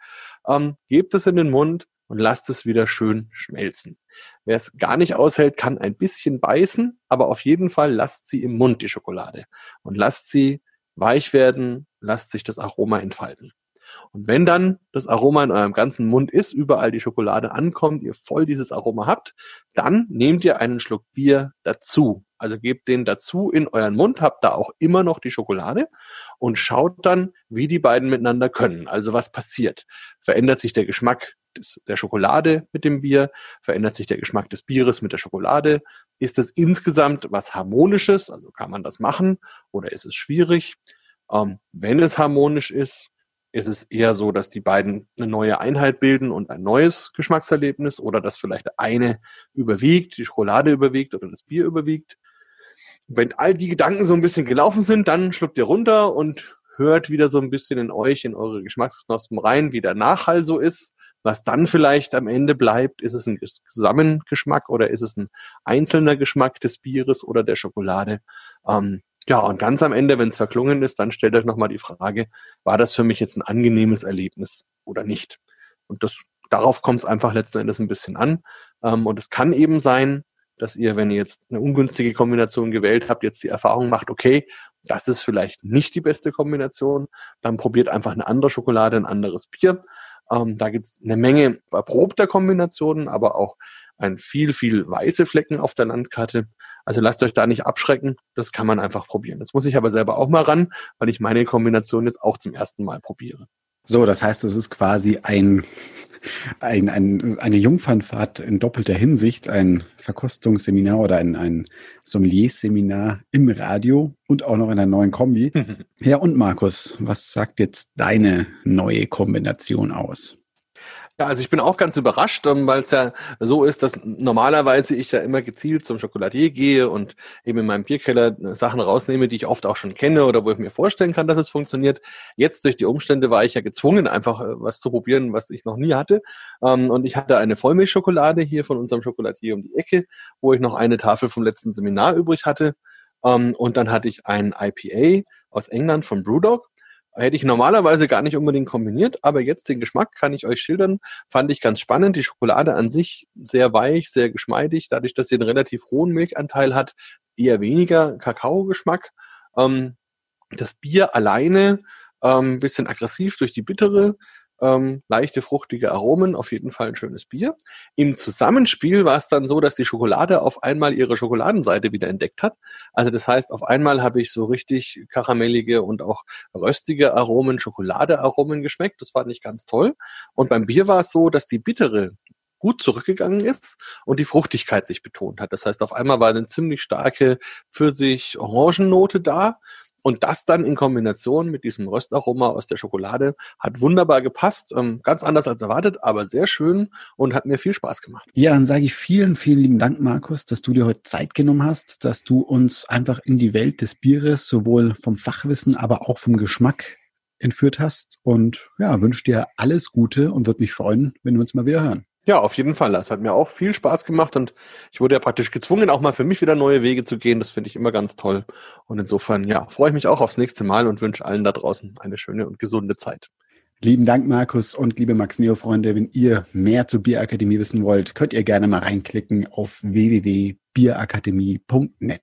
Speaker 2: ähm, gebt es in den Mund und lasst es wieder schön schmelzen. Wer es gar nicht aushält, kann ein bisschen beißen, aber auf jeden Fall lasst sie im Mund, die Schokolade, und lasst sie weich werden, lasst sich das Aroma entfalten. Und wenn dann das Aroma in eurem ganzen Mund ist, überall die Schokolade ankommt, ihr voll dieses Aroma habt, dann nehmt ihr einen Schluck Bier dazu. Also gebt den dazu in euren Mund, habt da auch immer noch die Schokolade und schaut dann, wie die beiden miteinander können. Also was passiert? Verändert sich der Geschmack des, der Schokolade mit dem Bier? Verändert sich der Geschmack des Bieres mit der Schokolade? Ist es insgesamt was Harmonisches? Also kann man das machen oder ist es schwierig? Ähm, wenn es harmonisch ist, ist es eher so, dass die beiden eine neue Einheit bilden und ein neues Geschmackserlebnis oder dass vielleicht eine überwiegt, die Schokolade überwiegt oder das Bier überwiegt. Wenn all die Gedanken so ein bisschen gelaufen sind, dann schluckt ihr runter und hört wieder so ein bisschen in euch, in eure Geschmacksknospen rein, wie der Nachhall so ist. Was dann vielleicht am Ende bleibt, ist es ein Zusammengeschmack oder ist es ein einzelner Geschmack des Bieres oder der Schokolade? Ähm, ja, und ganz am Ende, wenn es verklungen ist, dann stellt euch nochmal die Frage, war das für mich jetzt ein angenehmes Erlebnis oder nicht? Und das, darauf kommt es einfach letzten Endes ein bisschen an. Ähm, und es kann eben sein, dass ihr, wenn ihr jetzt eine ungünstige Kombination gewählt habt, jetzt die Erfahrung macht, okay, das ist vielleicht nicht die beste Kombination, dann probiert einfach eine andere Schokolade, ein anderes Bier. Ähm, da gibt es eine Menge erprobter Kombinationen, aber auch ein viel, viel weiße Flecken auf der Landkarte. Also lasst euch da nicht abschrecken, das kann man einfach probieren. Jetzt muss ich aber selber auch mal ran, weil ich meine Kombination jetzt auch zum ersten Mal probiere.
Speaker 1: So, das heißt, es ist quasi ein, ein, ein, eine Jungfernfahrt in doppelter Hinsicht, ein Verkostungsseminar oder ein, ein Sommelier-Seminar im Radio und auch noch in einer neuen Kombi. ja, und Markus, was sagt jetzt deine neue Kombination aus?
Speaker 2: Ja, also ich bin auch ganz überrascht, ähm, weil es ja so ist, dass normalerweise ich ja immer gezielt zum Schokoladier gehe und eben in meinem Bierkeller äh, Sachen rausnehme, die ich oft auch schon kenne oder wo ich mir vorstellen kann, dass es funktioniert. Jetzt durch die Umstände war ich ja gezwungen, einfach äh, was zu probieren, was ich noch nie hatte. Ähm, und ich hatte eine Vollmilchschokolade hier von unserem Schokoladier um die Ecke, wo ich noch eine Tafel vom letzten Seminar übrig hatte. Ähm, und dann hatte ich ein IPA aus England von Brewdog Hätte ich normalerweise gar nicht unbedingt kombiniert, aber jetzt den Geschmack kann ich euch schildern. Fand ich ganz spannend. Die Schokolade an sich sehr weich, sehr geschmeidig. Dadurch, dass sie einen relativ hohen Milchanteil hat, eher weniger Kakaogeschmack. Ähm, das Bier alleine ähm, bisschen aggressiv durch die bittere ähm, leichte, fruchtige Aromen, auf jeden Fall ein schönes Bier. Im Zusammenspiel war es dann so, dass die Schokolade auf einmal ihre Schokoladenseite wieder entdeckt hat. Also das heißt, auf einmal habe ich so richtig karamellige und auch röstige Aromen, Schokoladearomen geschmeckt. Das war nicht ganz toll. Und beim Bier war es so, dass die bittere gut zurückgegangen ist und die Fruchtigkeit sich betont hat. Das heißt, auf einmal war eine ziemlich starke Pfirsich-Orangennote da und das dann in Kombination mit diesem Röstaroma aus der Schokolade hat wunderbar gepasst. Ähm, ganz anders als erwartet, aber sehr schön und hat mir viel Spaß gemacht.
Speaker 1: Ja, dann sage ich vielen, vielen lieben Dank, Markus, dass du dir heute Zeit genommen hast, dass du uns einfach in die Welt des Bieres sowohl vom Fachwissen, aber auch vom Geschmack entführt hast. Und ja, wünsche dir alles Gute und würde mich freuen, wenn wir uns mal wieder hören.
Speaker 2: Ja, auf jeden Fall. Das hat mir auch viel Spaß gemacht und ich wurde ja praktisch gezwungen, auch mal für mich wieder neue Wege zu gehen. Das finde ich immer ganz toll. Und insofern, ja, freue ich mich auch aufs nächste Mal und wünsche allen da draußen eine schöne und gesunde Zeit.
Speaker 1: Lieben Dank, Markus und liebe Max Neo-Freunde. Wenn ihr mehr zur Bierakademie wissen wollt, könnt ihr gerne mal reinklicken auf www.bierakademie.net.